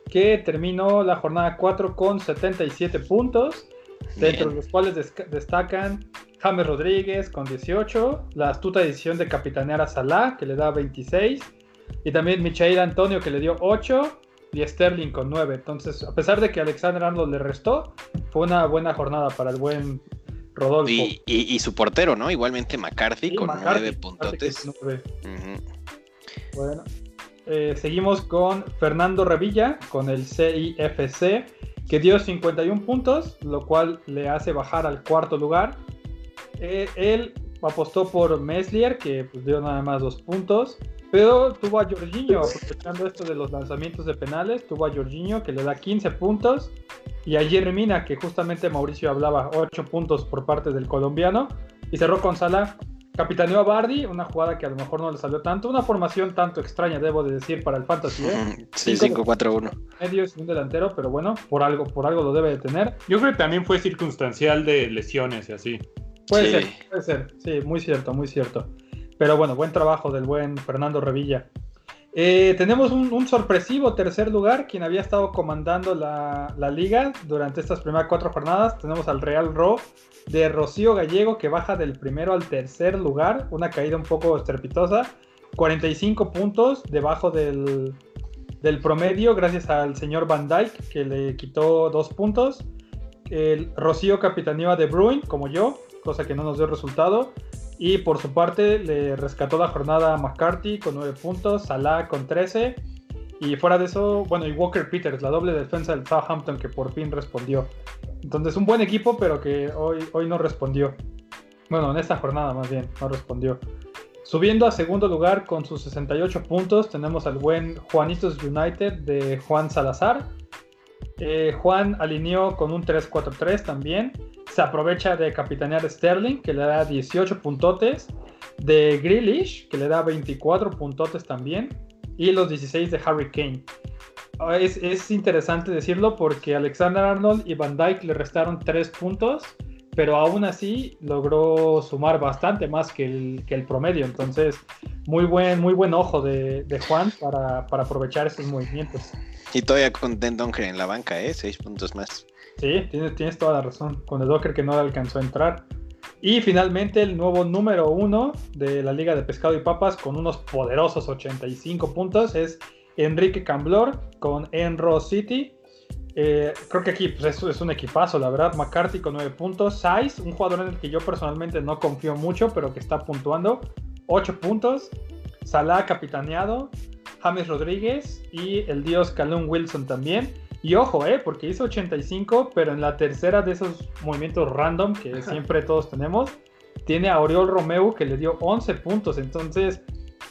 que terminó la jornada 4 con 77 puntos, dentro de los cuales destacan James Rodríguez con 18, la astuta edición de capitanear a Salah, que le da 26, y también Michael Antonio, que le dio 8, y Sterling con 9. Entonces, a pesar de que Alexander Arnold le restó, fue una buena jornada para el buen Rodolfo. Y, su portero, ¿no? Igualmente McCarthy con 9 puntotes. Bueno, eh, seguimos con Fernando Revilla con el CIFC, que dio 51 puntos, lo cual le hace bajar al cuarto lugar. Eh, él apostó por Meslier, que pues, dio nada más dos puntos. Pero tuvo a Jorginho, aprovechando esto de los lanzamientos de penales, tuvo a Jorginho que le da 15 puntos. Y a Jerry Mina, que justamente Mauricio hablaba, 8 puntos por parte del colombiano. Y cerró con Sala. Capitaneó a Bardi, una jugada que a lo mejor no le salió tanto. Una formación tanto extraña, debo de decir, para el Fantasy. ¿eh? Sí, 5-4-1. Medio es un delantero, pero bueno, por algo, por algo lo debe de tener. Yo creo que también fue circunstancial de lesiones y así. Puede ser, puede ser. Sí, muy cierto, muy cierto. Pero bueno, buen trabajo del buen Fernando Revilla. Eh, tenemos un, sorpresivo tercer lugar, quien había estado comandando la, liga durante estas primeras cuatro jornadas. Tenemos al Real Ro de Rocío Gallego, que baja del primero al tercer lugar, una caída un poco estrepitosa. 45 puntos debajo del, del promedio, gracias al señor Van Dyke, que le quitó dos puntos. El Rocío capitaneó De Bruin, como yo, cosa que no nos dio resultado. Y por su parte le rescató la jornada a McCarthy con 9 puntos, Salah con 13. Y fuera de eso, bueno, y Walker Peters, la doble defensa del Southampton que por fin respondió. Entonces, un buen equipo, pero que hoy, hoy no respondió. Bueno, en esta jornada más bien, no respondió. Subiendo a segundo lugar con sus 68 puntos, tenemos al buen Juanitos United de Juan Salazar, Eh, Juan alineó con un 3-4-3 también. Se aprovecha de capitanear Sterling, que le da 18 puntotes. De Grealish, que le da 24 puntotes también. Y los 16 de Harry Kane. Ah, es, es interesante decirlo porque Alexander Arnold y Van Dyke le restaron 3 puntos pero aún así logró sumar bastante más que el, que el promedio. Entonces, muy buen, muy buen ojo de, de Juan para, para, aprovechar estos movimientos. Y todavía con Den Donker en la banca, ¿eh? Seis puntos más. Sí, tienes, tienes toda la razón. Con el Docker que no alcanzó a entrar. Y finalmente el nuevo número uno de la Liga de Pescado y Papas con unos poderosos 85 puntos es Enrique Camblor con Enro City eh, creo que aquí pues, es, un equipazo, la verdad. McCarthy con 9 puntos. Saiz, un jugador en el que yo personalmente no confío mucho, pero que está puntuando. 8 puntos. Salah capitaneado. James Rodríguez y el dios Calum Wilson también. Y ojo, eh, porque hizo 85, pero en la tercera de esos movimientos random que siempre todos tenemos, tiene a Oriol Romeo que le dio 11 puntos. Entonces,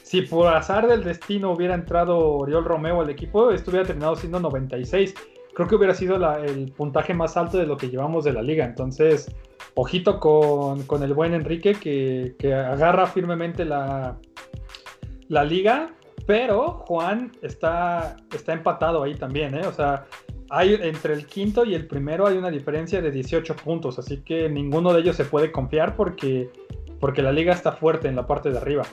si por azar del destino hubiera entrado Oriol Romeo al equipo, esto hubiera terminado siendo 96 creo que hubiera sido el puntaje más alto de lo que llevamos de la liga. Entonces, ojito con, el buen Enrique que, agarra firmemente la, la, liga, pero Juan está, está empatado ahí también, ¿eh? O sea, hay, entre el quinto y el primero hay una diferencia de 18 puntos, así que ninguno de ellos se puede confiar porque, porque la liga está fuerte en la parte de arriba.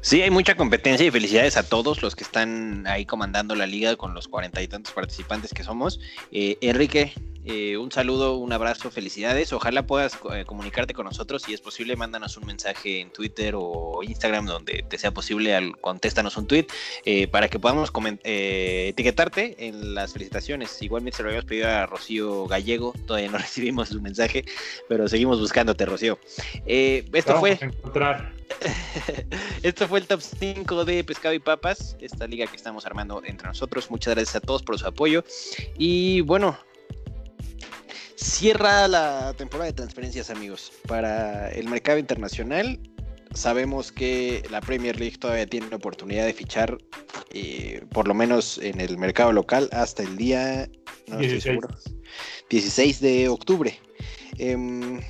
Sí, hay mucha competencia y felicidades a todos los que están ahí comandando la liga con los cuarenta y tantos participantes que somos. Eh, Enrique, eh, un saludo, un abrazo, felicidades. Ojalá puedas eh, comunicarte con nosotros. Si es posible, mándanos un mensaje en Twitter o Instagram donde te sea posible. Al, contéstanos un tweet para que podamos etiquetarte en las felicitaciones. Igualmente se lo habíamos pedido a Rocío Gallego. Todavía no recibimos su mensaje, pero seguimos buscándote, Rocío. esto fue. Esto fue el top 5 de Pescado y Papas, esta liga que estamos armando entre nosotros. Muchas gracias a todos por su apoyo. Y bueno, Cierra la temporada de transferencias, amigos. Para el mercado internacional, sabemos que la Premier League todavía tiene la oportunidad de fichar, eh, por lo menos en el mercado local, hasta el día no 16. 16 de octubre. Em,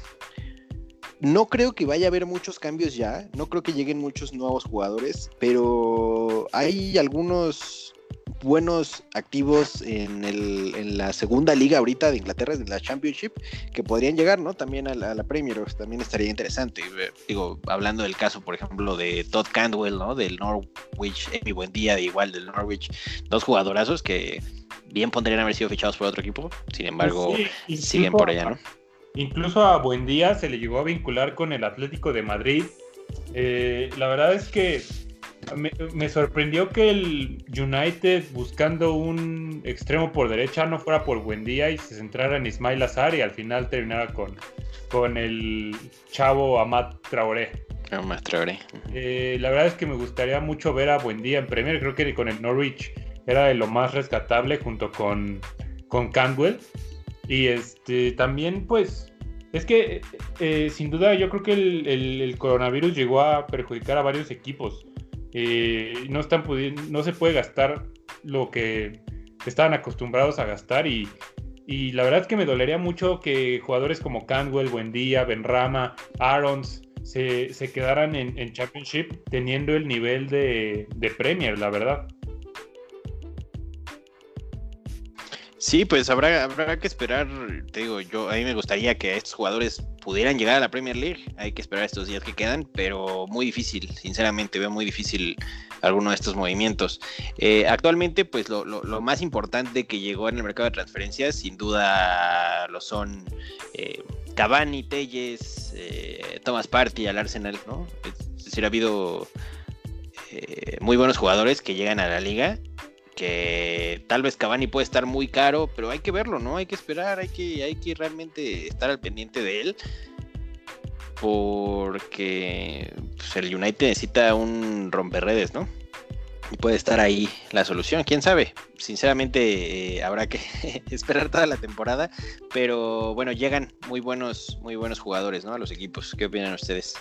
no creo que vaya a haber muchos cambios ya, no creo que lleguen muchos nuevos jugadores, pero hay algunos buenos activos en, el, en la segunda liga ahorita de Inglaterra, en la Championship, que podrían llegar, ¿no? También a la, Premier, también estaría interesante. Digo, hablando del caso, por ejemplo, de Todd Candwell, ¿no? Del Norwich, mi buen día, igual del Norwich, dos jugadorazos que bien podrían haber sido fichados por otro equipo, sin embargo, siguen por allá, ¿no? Incluso a Buendía se le llegó a vincular con el Atlético de Madrid. Eh, la verdad es que me, sorprendió que el United buscando un extremo por derecha no fuera por Buendía y se centrara en Ismail Azar y al final terminara con, con el chavo Amat Traoré. Amat Traoré. Eh, la verdad es que me gustaría mucho ver a Buendía en Premier. Creo que con el Norwich era de lo más rescatable junto con, con Cantwell. Y este también pues es que eh, sin duda yo creo que el, coronavirus llegó a perjudicar a varios equipos. Eh, no, están pudiendo, no se puede gastar lo que estaban acostumbrados a gastar y, la verdad es que me dolería mucho que jugadores como Cantwell, Buendía, Benrama, Arons se, quedaran en, Championship teniendo el nivel de, de Premier, la verdad. Sí, pues habrá, habrá que esperar, te digo, yo a mí me gustaría que estos jugadores pudieran llegar a la Premier League, hay que esperar estos días que quedan, pero muy difícil, sinceramente veo muy difícil alguno de estos movimientos. Eh, actualmente, pues lo, más importante que llegó en el mercado de transferencias, sin duda lo son eh, Cavani, Telles, eh, Thomas Party al Arsenal, ¿no? Es decir, ha habido muy buenos jugadores que llegan a la liga que tal vez Cavani puede estar muy caro, pero hay que verlo, ¿no? Hay que esperar, hay que, hay que realmente estar al pendiente de él. Porque pues, el United necesita un romperredes, ¿no? Y puede estar ahí la solución, quién sabe. Sinceramente eh, habrá que esperar toda la temporada, pero bueno, llegan muy buenos, muy buenos jugadores, ¿no? A los equipos. ¿Qué opinan ustedes?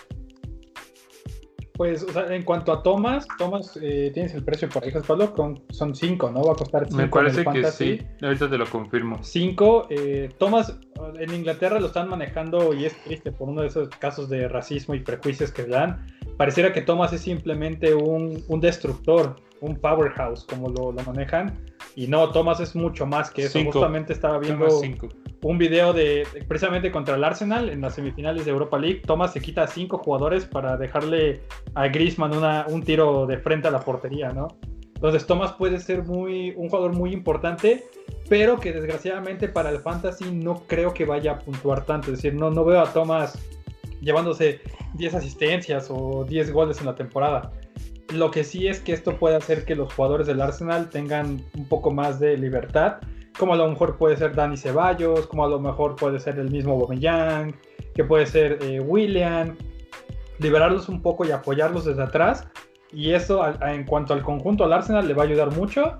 Pues, o sea, en cuanto a Thomas, Thomas, eh, tienes el precio por ahí, Pablo, con, son 5, ¿no? Va a costar 5. Me parece que sí, ahorita te lo confirmo. 5, eh, Thomas, en Inglaterra lo están manejando y es triste por uno de esos casos de racismo y prejuicios que dan. Pareciera que Thomas es simplemente un, un destructor, un powerhouse, como lo, lo, manejan. Y no, Thomas es mucho más que eso. Cinco. Justamente estaba viendo un video de precisamente contra el Arsenal en las semifinales de Europa League. Thomas se quita a cinco jugadores para dejarle a Griezmann una, un tiro de frente a la portería, ¿no? Entonces Thomas puede ser muy, un jugador muy importante, pero que desgraciadamente para el fantasy no creo que vaya a puntuar tanto. Es decir, no, no veo a Thomas llevándose 10 asistencias o 10 goles en la temporada. Lo que sí es que esto puede hacer que los jugadores del Arsenal tengan un poco más de libertad, como a lo mejor puede ser Dani Ceballos, como a lo mejor puede ser el mismo Aubameyang, que puede ser eh, William, liberarlos un poco y apoyarlos desde atrás. Y eso en cuanto al conjunto al Arsenal le va a ayudar mucho,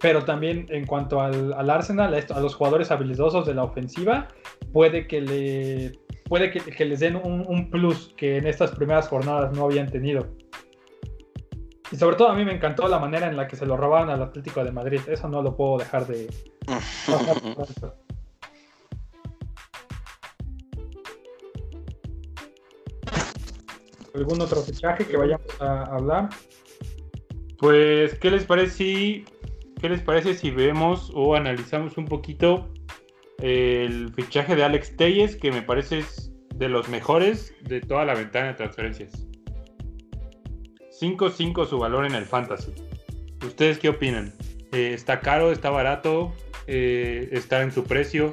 pero también en cuanto al, al Arsenal, a, los jugadores habilidosos de la ofensiva, puede que, le, puede que, que les den un, un plus que en estas primeras jornadas no habían tenido. Y sobre todo a mí me encantó la manera en la que se lo robaron al Atlético de Madrid. Eso no lo puedo dejar de... ¿Algún otro fichaje que vayamos a hablar? Pues, ¿qué les parece si, qué les parece si vemos o analizamos un poquito el fichaje de Alex Telles, que me parece es de los mejores de toda la ventana de transferencias? 5.5 su valor en el fantasy. ¿Ustedes qué opinan? Eh, ¿Está caro? ¿Está barato? Eh, ¿Está en su precio?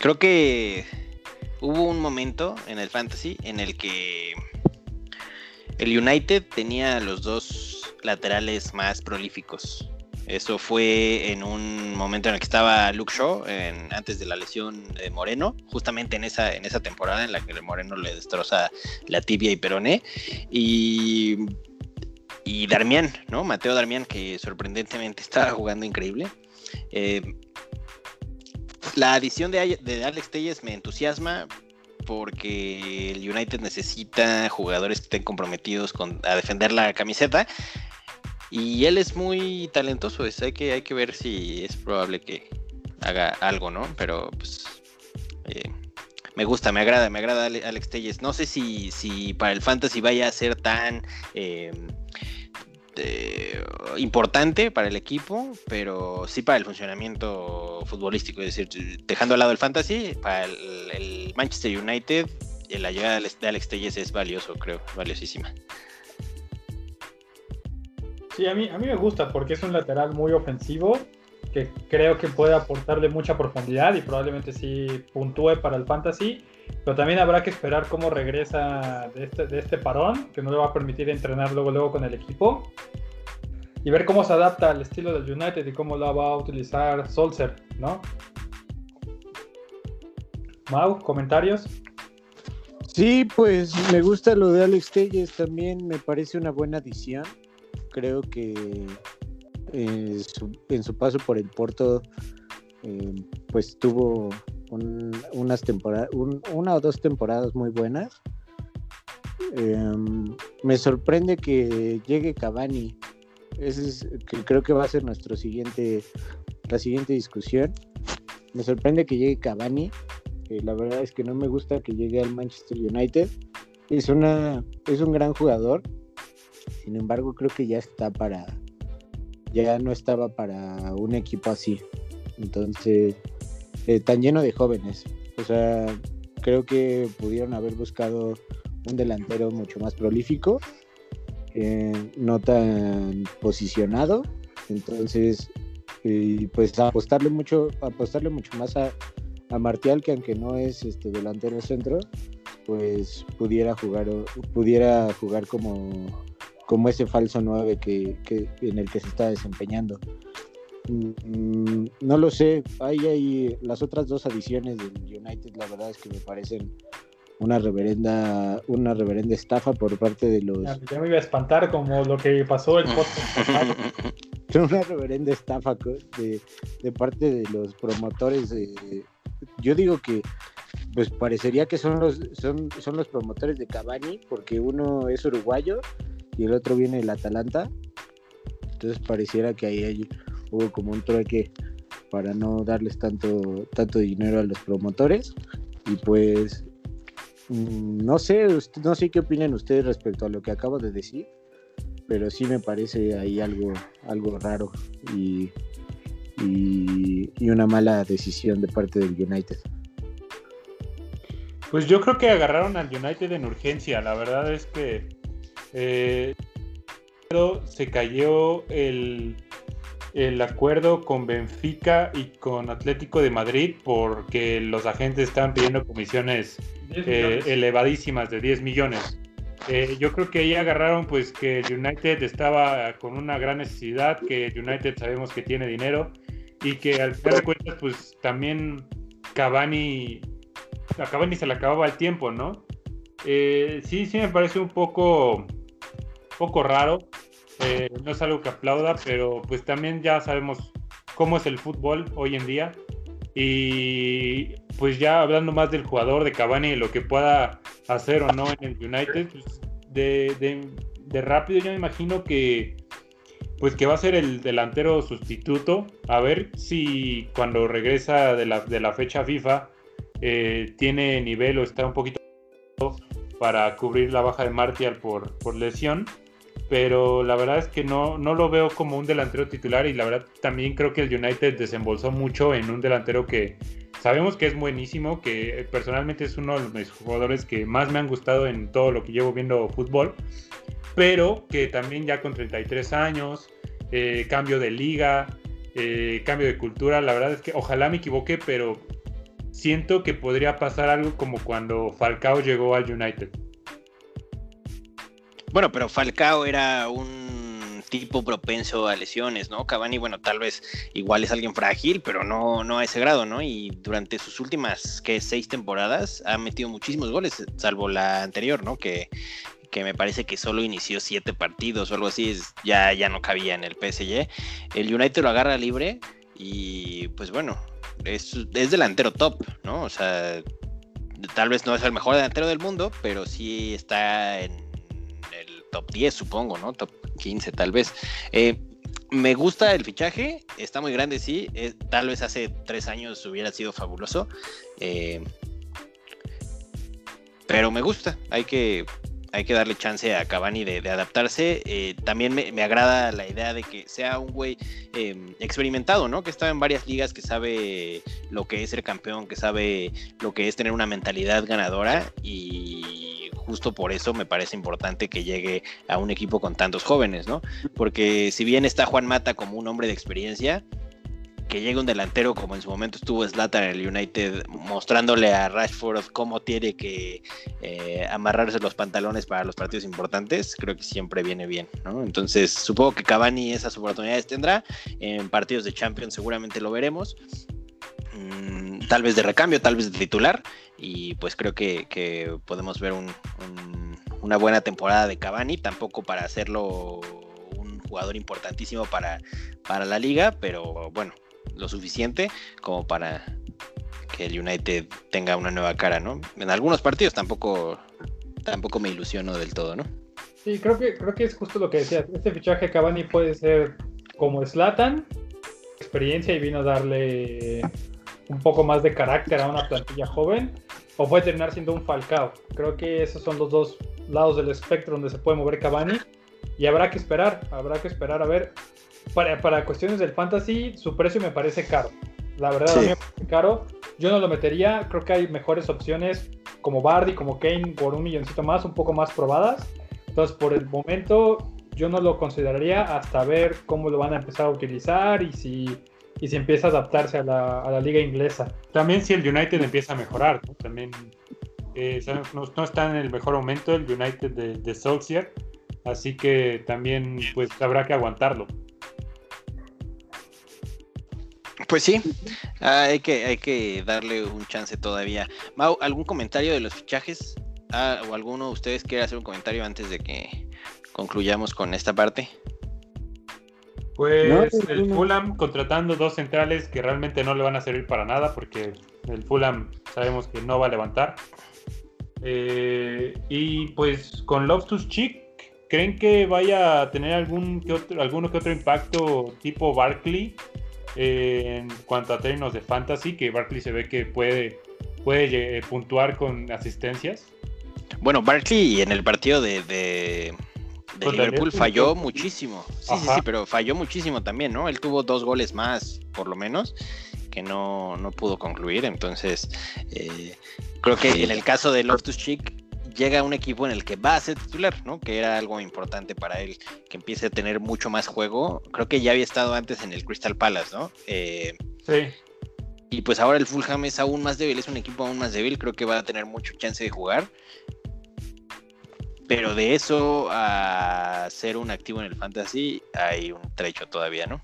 Creo que hubo un momento en el fantasy en el que el United tenía los dos laterales más prolíficos. Eso fue en un momento en el que estaba Luke Shaw, antes de la lesión de Moreno, justamente en esa, en esa temporada en la que Moreno le destroza la tibia y peroné. Y, y Darmian, ¿no? Mateo Darmian, que sorprendentemente estaba jugando increíble. Eh, la adición de, de Alex Telles me entusiasma porque el United necesita jugadores que estén comprometidos con, a defender la camiseta. Y él es muy talentoso, es, hay, que, hay que ver si es probable que haga algo, ¿no? Pero pues eh, me gusta, me agrada, me agrada Alex Telles. No sé si, si para el fantasy vaya a ser tan eh, eh, importante para el equipo, pero sí para el funcionamiento futbolístico. Es decir, dejando al lado el fantasy, para el, el Manchester United, la llegada de Alex Telles es valioso, creo, valiosísima. Sí, a mí, a mí me gusta porque es un lateral muy ofensivo que creo que puede aportarle mucha profundidad y probablemente sí puntúe para el fantasy. Pero también habrá que esperar cómo regresa de este, de este parón, que no le va a permitir entrenar luego, luego con el equipo. Y ver cómo se adapta al estilo del United y cómo la va a utilizar Solser, ¿no? Mau, comentarios. Sí, pues me gusta lo de Alex Telles, también me parece una buena adición. Creo que eh, en su paso por el Porto, eh, pues tuvo un, unas temporadas, un, una o dos temporadas muy buenas. Eh, me sorprende que llegue Cavani. Ese es, que creo que va a ser nuestro siguiente, la siguiente discusión. Me sorprende que llegue Cavani. la verdad es que no me gusta que llegue al Manchester United. Es, una, es un gran jugador. Sin embargo, creo que ya está para, ya no estaba para un equipo así. Entonces, eh, tan lleno de jóvenes. O sea, creo que pudieron haber buscado un delantero mucho más prolífico, eh, no tan posicionado. Entonces, eh, pues apostarle mucho, apostarle mucho más a, a Martial, que aunque no es este delantero centro, pues pudiera jugar, pudiera jugar como como ese falso 9 que, que, en el que se está desempeñando. Mm, no lo sé, hay, hay las otras dos adiciones del United, la verdad es que me parecen una reverenda, una reverenda estafa por parte de los. Ya, me iba a espantar como lo que pasó el una reverenda estafa de, de, parte de los promotores. De, yo digo que pues parecería que son los, son, son los promotores de Cavani, porque uno es uruguayo y el otro viene del Atalanta. Entonces pareciera que ahí hubo como un trueque para no darles tanto, tanto dinero a los promotores. Y pues mm, no sé, no sé qué opinan ustedes respecto a lo que acabo de decir, pero sí me parece ahí algo, algo raro y, y, una mala decisión de parte del United. Pues yo creo que agarraron al United en urgencia. La verdad es que eh, se cayó el, el acuerdo con Benfica y con Atlético de Madrid porque los agentes estaban pidiendo comisiones eh, elevadísimas de 10 millones. Eh, yo creo que ahí agarraron pues que United estaba con una gran necesidad, que United sabemos que tiene dinero y que al final de cuentas pues también Cavani, a Cavani se le acababa el tiempo, ¿no? Eh, sí, sí me parece un poco, poco raro eh, no es algo que aplauda, pero pues también ya sabemos cómo es el fútbol hoy en día. Y pues ya hablando más del jugador de Cavani y lo que pueda hacer o no en el United, pues, de, rápido yo me imagino que pues que va a ser el delantero sustituto. A ver si cuando regresa de la, fecha FIFA eh, tiene nivel o está un poquito para cubrir la baja de Martial por, por lesión pero la verdad es que no, no lo veo como un delantero titular y la verdad también creo que el United desembolsó mucho en un delantero que sabemos que es buenísimo, que personalmente es uno de los jugadores que más me han gustado en todo lo que llevo viendo fútbol, pero que también ya con 33 años, eh, cambio de liga, eh, cambio de cultura, la verdad es que ojalá me equivoque, pero siento que podría pasar algo como cuando Falcao llegó al United bueno, pero Falcao era un tipo propenso a lesiones, ¿no? Cavani, bueno, tal vez igual es alguien frágil, pero no, no a ese grado, ¿no? Y durante sus últimas, ¿qué? Seis temporadas ha metido muchísimos goles, salvo la anterior, ¿no? Que, que me parece que solo inició siete partidos o algo así, ya, ya no cabía en el PSG. El United lo agarra libre y pues bueno, es, es delantero top, ¿no? O sea, tal vez no es el mejor delantero del mundo, pero sí está en top 10, supongo, ¿no? Top 15 tal vez. Eh, me gusta el fichaje, está muy grande, sí. Eh, tal vez hace tres años hubiera sido fabuloso. Eh, pero me gusta, hay que, hay que darle chance a Cavani de, adaptarse. también me, agrada la idea de que sea un güey em, experimentado, ¿no? Que está en varias ligas, que sabe lo que es ser campeón, que sabe lo que es tener una mentalidad ganadora y justo por eso me parece importante que llegue a un equipo con tantos jóvenes, ¿no? Porque si bien está Juan Mata como un hombre de experiencia, que llegue un delantero como en su momento estuvo Zlatan en el United, mostrándole a Rashford cómo tiene que eh, amarrarse los pantalones para los partidos importantes, creo que siempre viene bien, ¿no? Entonces, supongo que Cavani esas oportunidades tendrá. En partidos de Champions seguramente lo veremos. Tal vez de recambio, tal vez de titular. Y pues creo que, podemos ver una buena temporada de Cavani, tampoco para hacerlo un jugador importantísimo para, para la liga, pero bueno, lo suficiente como para que el United tenga una nueva cara, ¿no? En algunos partidos tampoco, tampoco me ilusiono del todo, ¿no? Sí, creo que, creo que es justo lo que decías. Este fichaje Cavani puede ser como Slatan, experiencia y vino a darle un poco más de carácter a una plantilla joven o puede terminar siendo un Falcao. Creo que esos son los dos lados del espectro donde se puede mover Cavani y habrá que esperar, habrá que esperar a ver. Para, para cuestiones del fantasy, su precio me parece caro. La verdad, a mí me parece caro. Yo no lo metería. Creo que hay mejores opciones como Bardi, como Kane, por un milloncito más, un poco más probadas. Entonces, por el momento, yo no lo consideraría hasta ver cómo lo van a empezar a utilizar y si y si empieza a adaptarse a la, liga inglesa. También si el United empieza a mejorar, también eh, no, está en el mejor momento el United de, de Solskjaer, así que también pues habrá que aguantarlo. Pues sí, hay que, hay que darle un chance todavía. Mau, ¿algún comentario de los fichajes? Ah, ¿O alguno de ustedes quiere hacer un comentario antes de que concluyamos con esta parte? Pues el Fulham contratando dos centrales que realmente no le van a servir para nada porque El Fulham sabemos que no va a levantar. Eh, y pues con Loftus Cheek, ¿creen que vaya a tener algún que otro, alguno que otro impacto tipo Barkley eh, en cuanto a términos de fantasy? Que Barkley se ve que puede, puede eh, puntuar con asistencias. Bueno, Barkley en el partido de, de, Liverpool falló muchísimo. Sí, sí, sí, pero falló muchísimo también, ¿no? Él tuvo dos goles más, por lo menos, que no, no pudo concluir. Entonces, eh, creo que en el caso de Loftus Cheek llega un equipo en el que va a ser titular, ¿no? Que era algo importante para él, que empiece a tener mucho más juego. Creo que ya había estado antes en el Crystal Palace, ¿no? Eh, sí. Y pues ahora el Fulham es aún más débil, es un equipo aún más débil, creo que va a tener mucho chance de jugar. Pero de eso a ser un activo en el fantasy hay un trecho todavía, ¿no?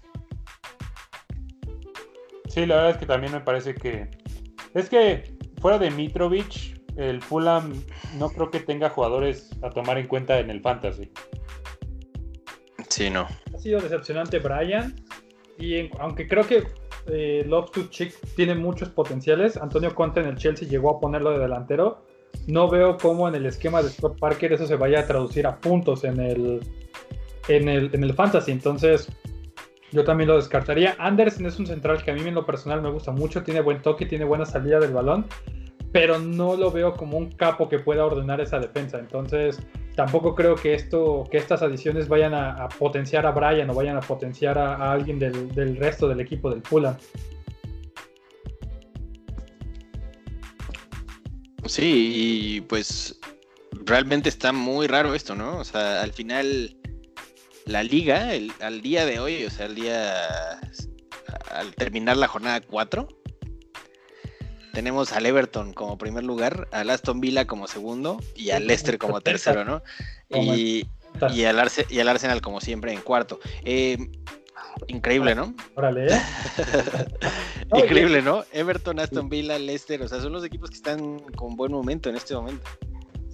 Sí, la verdad es que también me parece que. Es que fuera de Mitrovic, el Fulham no creo que tenga jugadores a tomar en cuenta en el fantasy. Sí, no. Ha sido decepcionante Brian. Y aunque creo que eh, Love to Chick tiene muchos potenciales, Antonio Conte en el Chelsea llegó a ponerlo de delantero. No veo cómo en el esquema de Scott Parker eso se vaya a traducir a puntos en el, en el, en el fantasy. Entonces, yo también lo descartaría. Anderson es un central que a mí en lo personal me gusta mucho, tiene buen toque, tiene buena salida del balón, pero no lo veo como un capo que pueda ordenar esa defensa. Entonces, tampoco creo que esto, que estas adiciones vayan a, potenciar a Brian o vayan a potenciar a, alguien del, resto del equipo del Fulham. Sí, y pues realmente está muy raro esto, ¿no? O sea, al final la liga al día de hoy, o sea, al día al terminar la jornada 4, tenemos al Everton como primer lugar, al Aston Villa como segundo y al Leicester como tercero, ¿no? Y, y, al, Arsenal como siempre en cuarto. Eh, increíble, ¿no? Órale, ¿eh? Increíble, ¿no? Everton, Aston Villa, Leicester, o sea, son los equipos que están con buen momento en este momento.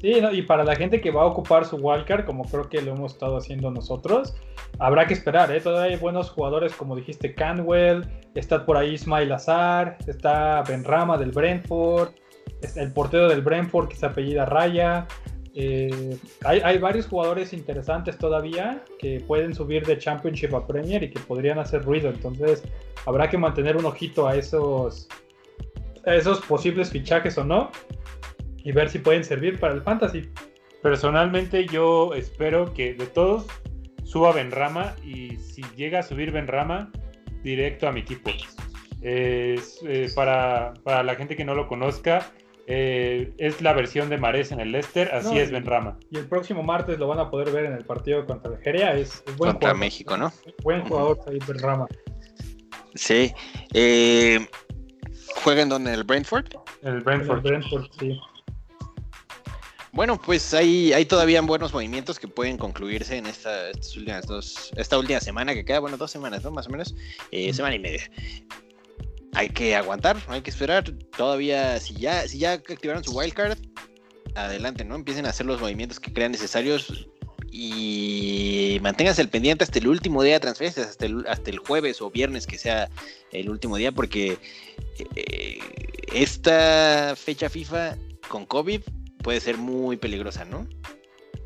Sí, y para la gente que va a ocupar su wildcard, como creo que lo hemos estado haciendo nosotros, habrá que esperar, ¿eh? Todavía hay buenos jugadores, como dijiste, Canwell, está por ahí Ismail Azar, está Benrama del Brentford, el portero del Brentford que se apellida Raya. Eh, hay, varios jugadores interesantes todavía que pueden subir de Championship a Premier y que podrían hacer ruido. Entonces, habrá que mantener un ojito a esos, a posibles fichajes o no y ver si pueden servir para el fantasy. Personalmente yo espero que de todos suba Benrama y si llega a subir Benrama, directo a mi equipo. Eh, para, la gente que no lo conozca, eh, es la versión de Mares en el Leicester, así es Benrama. Y el próximo martes lo van a poder ver en el partido contra Algeria, es, buen contra México, ¿no? Buen jugador ahí Benrama. Sí. Eh, ¿Juega en donde? ¿En el Brentford? En el Brentford. En el Brentford, sí. Bueno, pues hay, hay todavía buenos movimientos que pueden concluirse en esta, estas últimas dos, esta última semana que queda, bueno, dos semanas, ¿no? Más o menos, eh, semana y media. Hay que aguantar, hay que esperar. Todavía, si ya, si ya activaron su wildcard, adelante, ¿no? Empiecen a hacer los movimientos que crean necesarios y manténganse el pendiente hasta el último día de transferencias, hasta el, hasta el jueves o viernes que sea el último día, porque eh, esta fecha FIFA con COVID puede ser muy peligrosa, ¿no?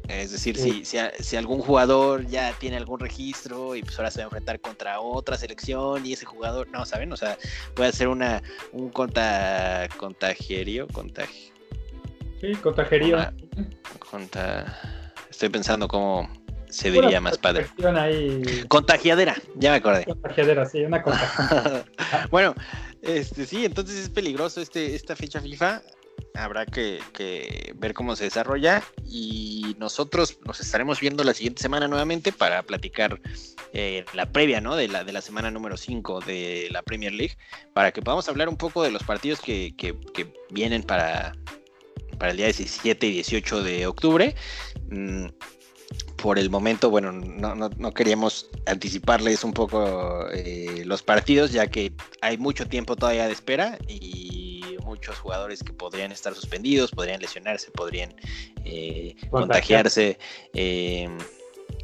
Es decir, si, si, algún jugador ya tiene algún registro y pues ahora se va a enfrentar contra otra selección y ese jugador, no, ¿saben? O sea, puede ser una, un conta, contagierio, contagio. Sí, contagerio. estoy pensando cómo se diría más padre. Contagiadera, ya me acordé. Contagiadera, sí, una contagiadera. bueno, este sí, entonces es peligroso este, esta fecha FIFA habrá que, ver cómo se desarrolla y nosotros nos estaremos viendo la siguiente semana nuevamente para platicar eh, la previa ¿no? de, la, de la semana número 5 de la Premier League, para que podamos hablar un poco de los partidos que, vienen para, para el día 17 y 18 de octubre. Mm, por el momento, bueno, no, no, queríamos anticiparles un poco eh, los partidos, ya que hay mucho tiempo todavía de espera y muchos jugadores que podrían estar suspendidos, podrían lesionarse, podrían eh, contagiarse. Eh,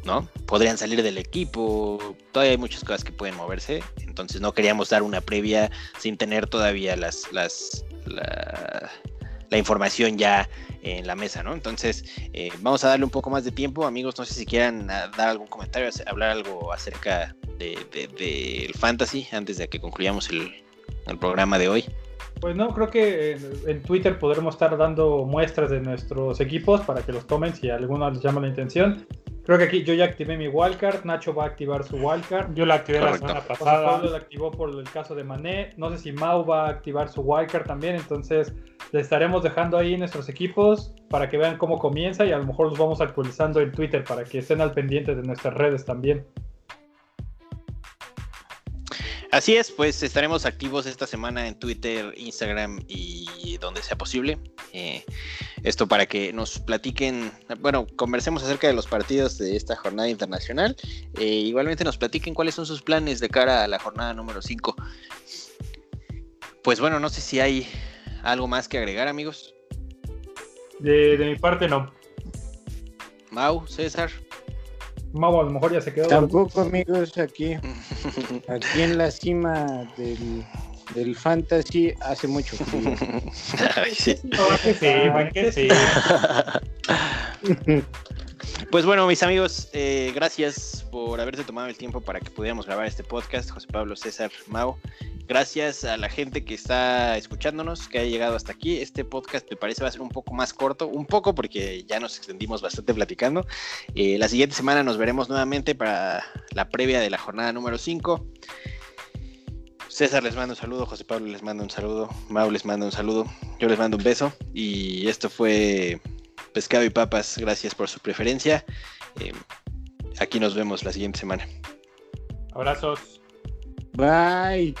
¿no? Podrían salir del equipo, todavía hay muchas cosas que pueden moverse, entonces no queríamos dar una previa sin tener todavía las, las, la, información ya en la mesa, ¿no? Entonces, eh, vamos a darle un poco más de tiempo, amigos, no sé si quieran ah, dar algún comentario, hablar algo acerca del de, fantasy antes de que concluyamos el, el programa de hoy. Pues no, creo que en, Twitter podremos estar dando muestras de nuestros equipos para que los tomen si a alguno les llama la intención. Creo que aquí yo ya activé mi wildcard, Nacho va a activar su wildcard. Yo la activé la semana pasada. Pablo la activó por el caso de Mané. No sé si Mau va a activar su wildcard también, entonces le estaremos dejando ahí nuestros equipos para que vean cómo comienza y a lo mejor los vamos actualizando en Twitter para que estén al pendiente de nuestras redes también. Así es, pues estaremos activos esta semana en Twitter, Instagram y donde sea posible. Eh, esto para que nos platiquen, bueno, conversemos acerca de los partidos de esta jornada internacional. Eh, igualmente nos platiquen cuáles son sus planes de cara a la jornada número 5. Pues bueno, no sé si hay algo más que agregar, amigos. De, de mi parte, no. Mau, César. Mau a lo mejor ya se quedó. Tampoco, amigos, aquí. aquí en la cima del, del fantasy hace mucho frío. sí. que sí, Pues bueno, mis amigos, eh, gracias por haberse tomado el tiempo para que pudiéramos grabar este podcast. José Pablo César Mau. Gracias a la gente que está escuchándonos, que ha llegado hasta aquí. Este podcast me parece va a ser un poco más corto, un poco porque ya nos extendimos bastante platicando. Eh, la siguiente semana nos veremos nuevamente para la previa de la jornada número 5. César les manda un saludo, José Pablo les manda un saludo, Mau les manda un saludo, yo les mando un beso y esto fue Pescado y Papas, gracias por su preferencia. Eh, aquí nos vemos la siguiente semana. Abrazos. Bye.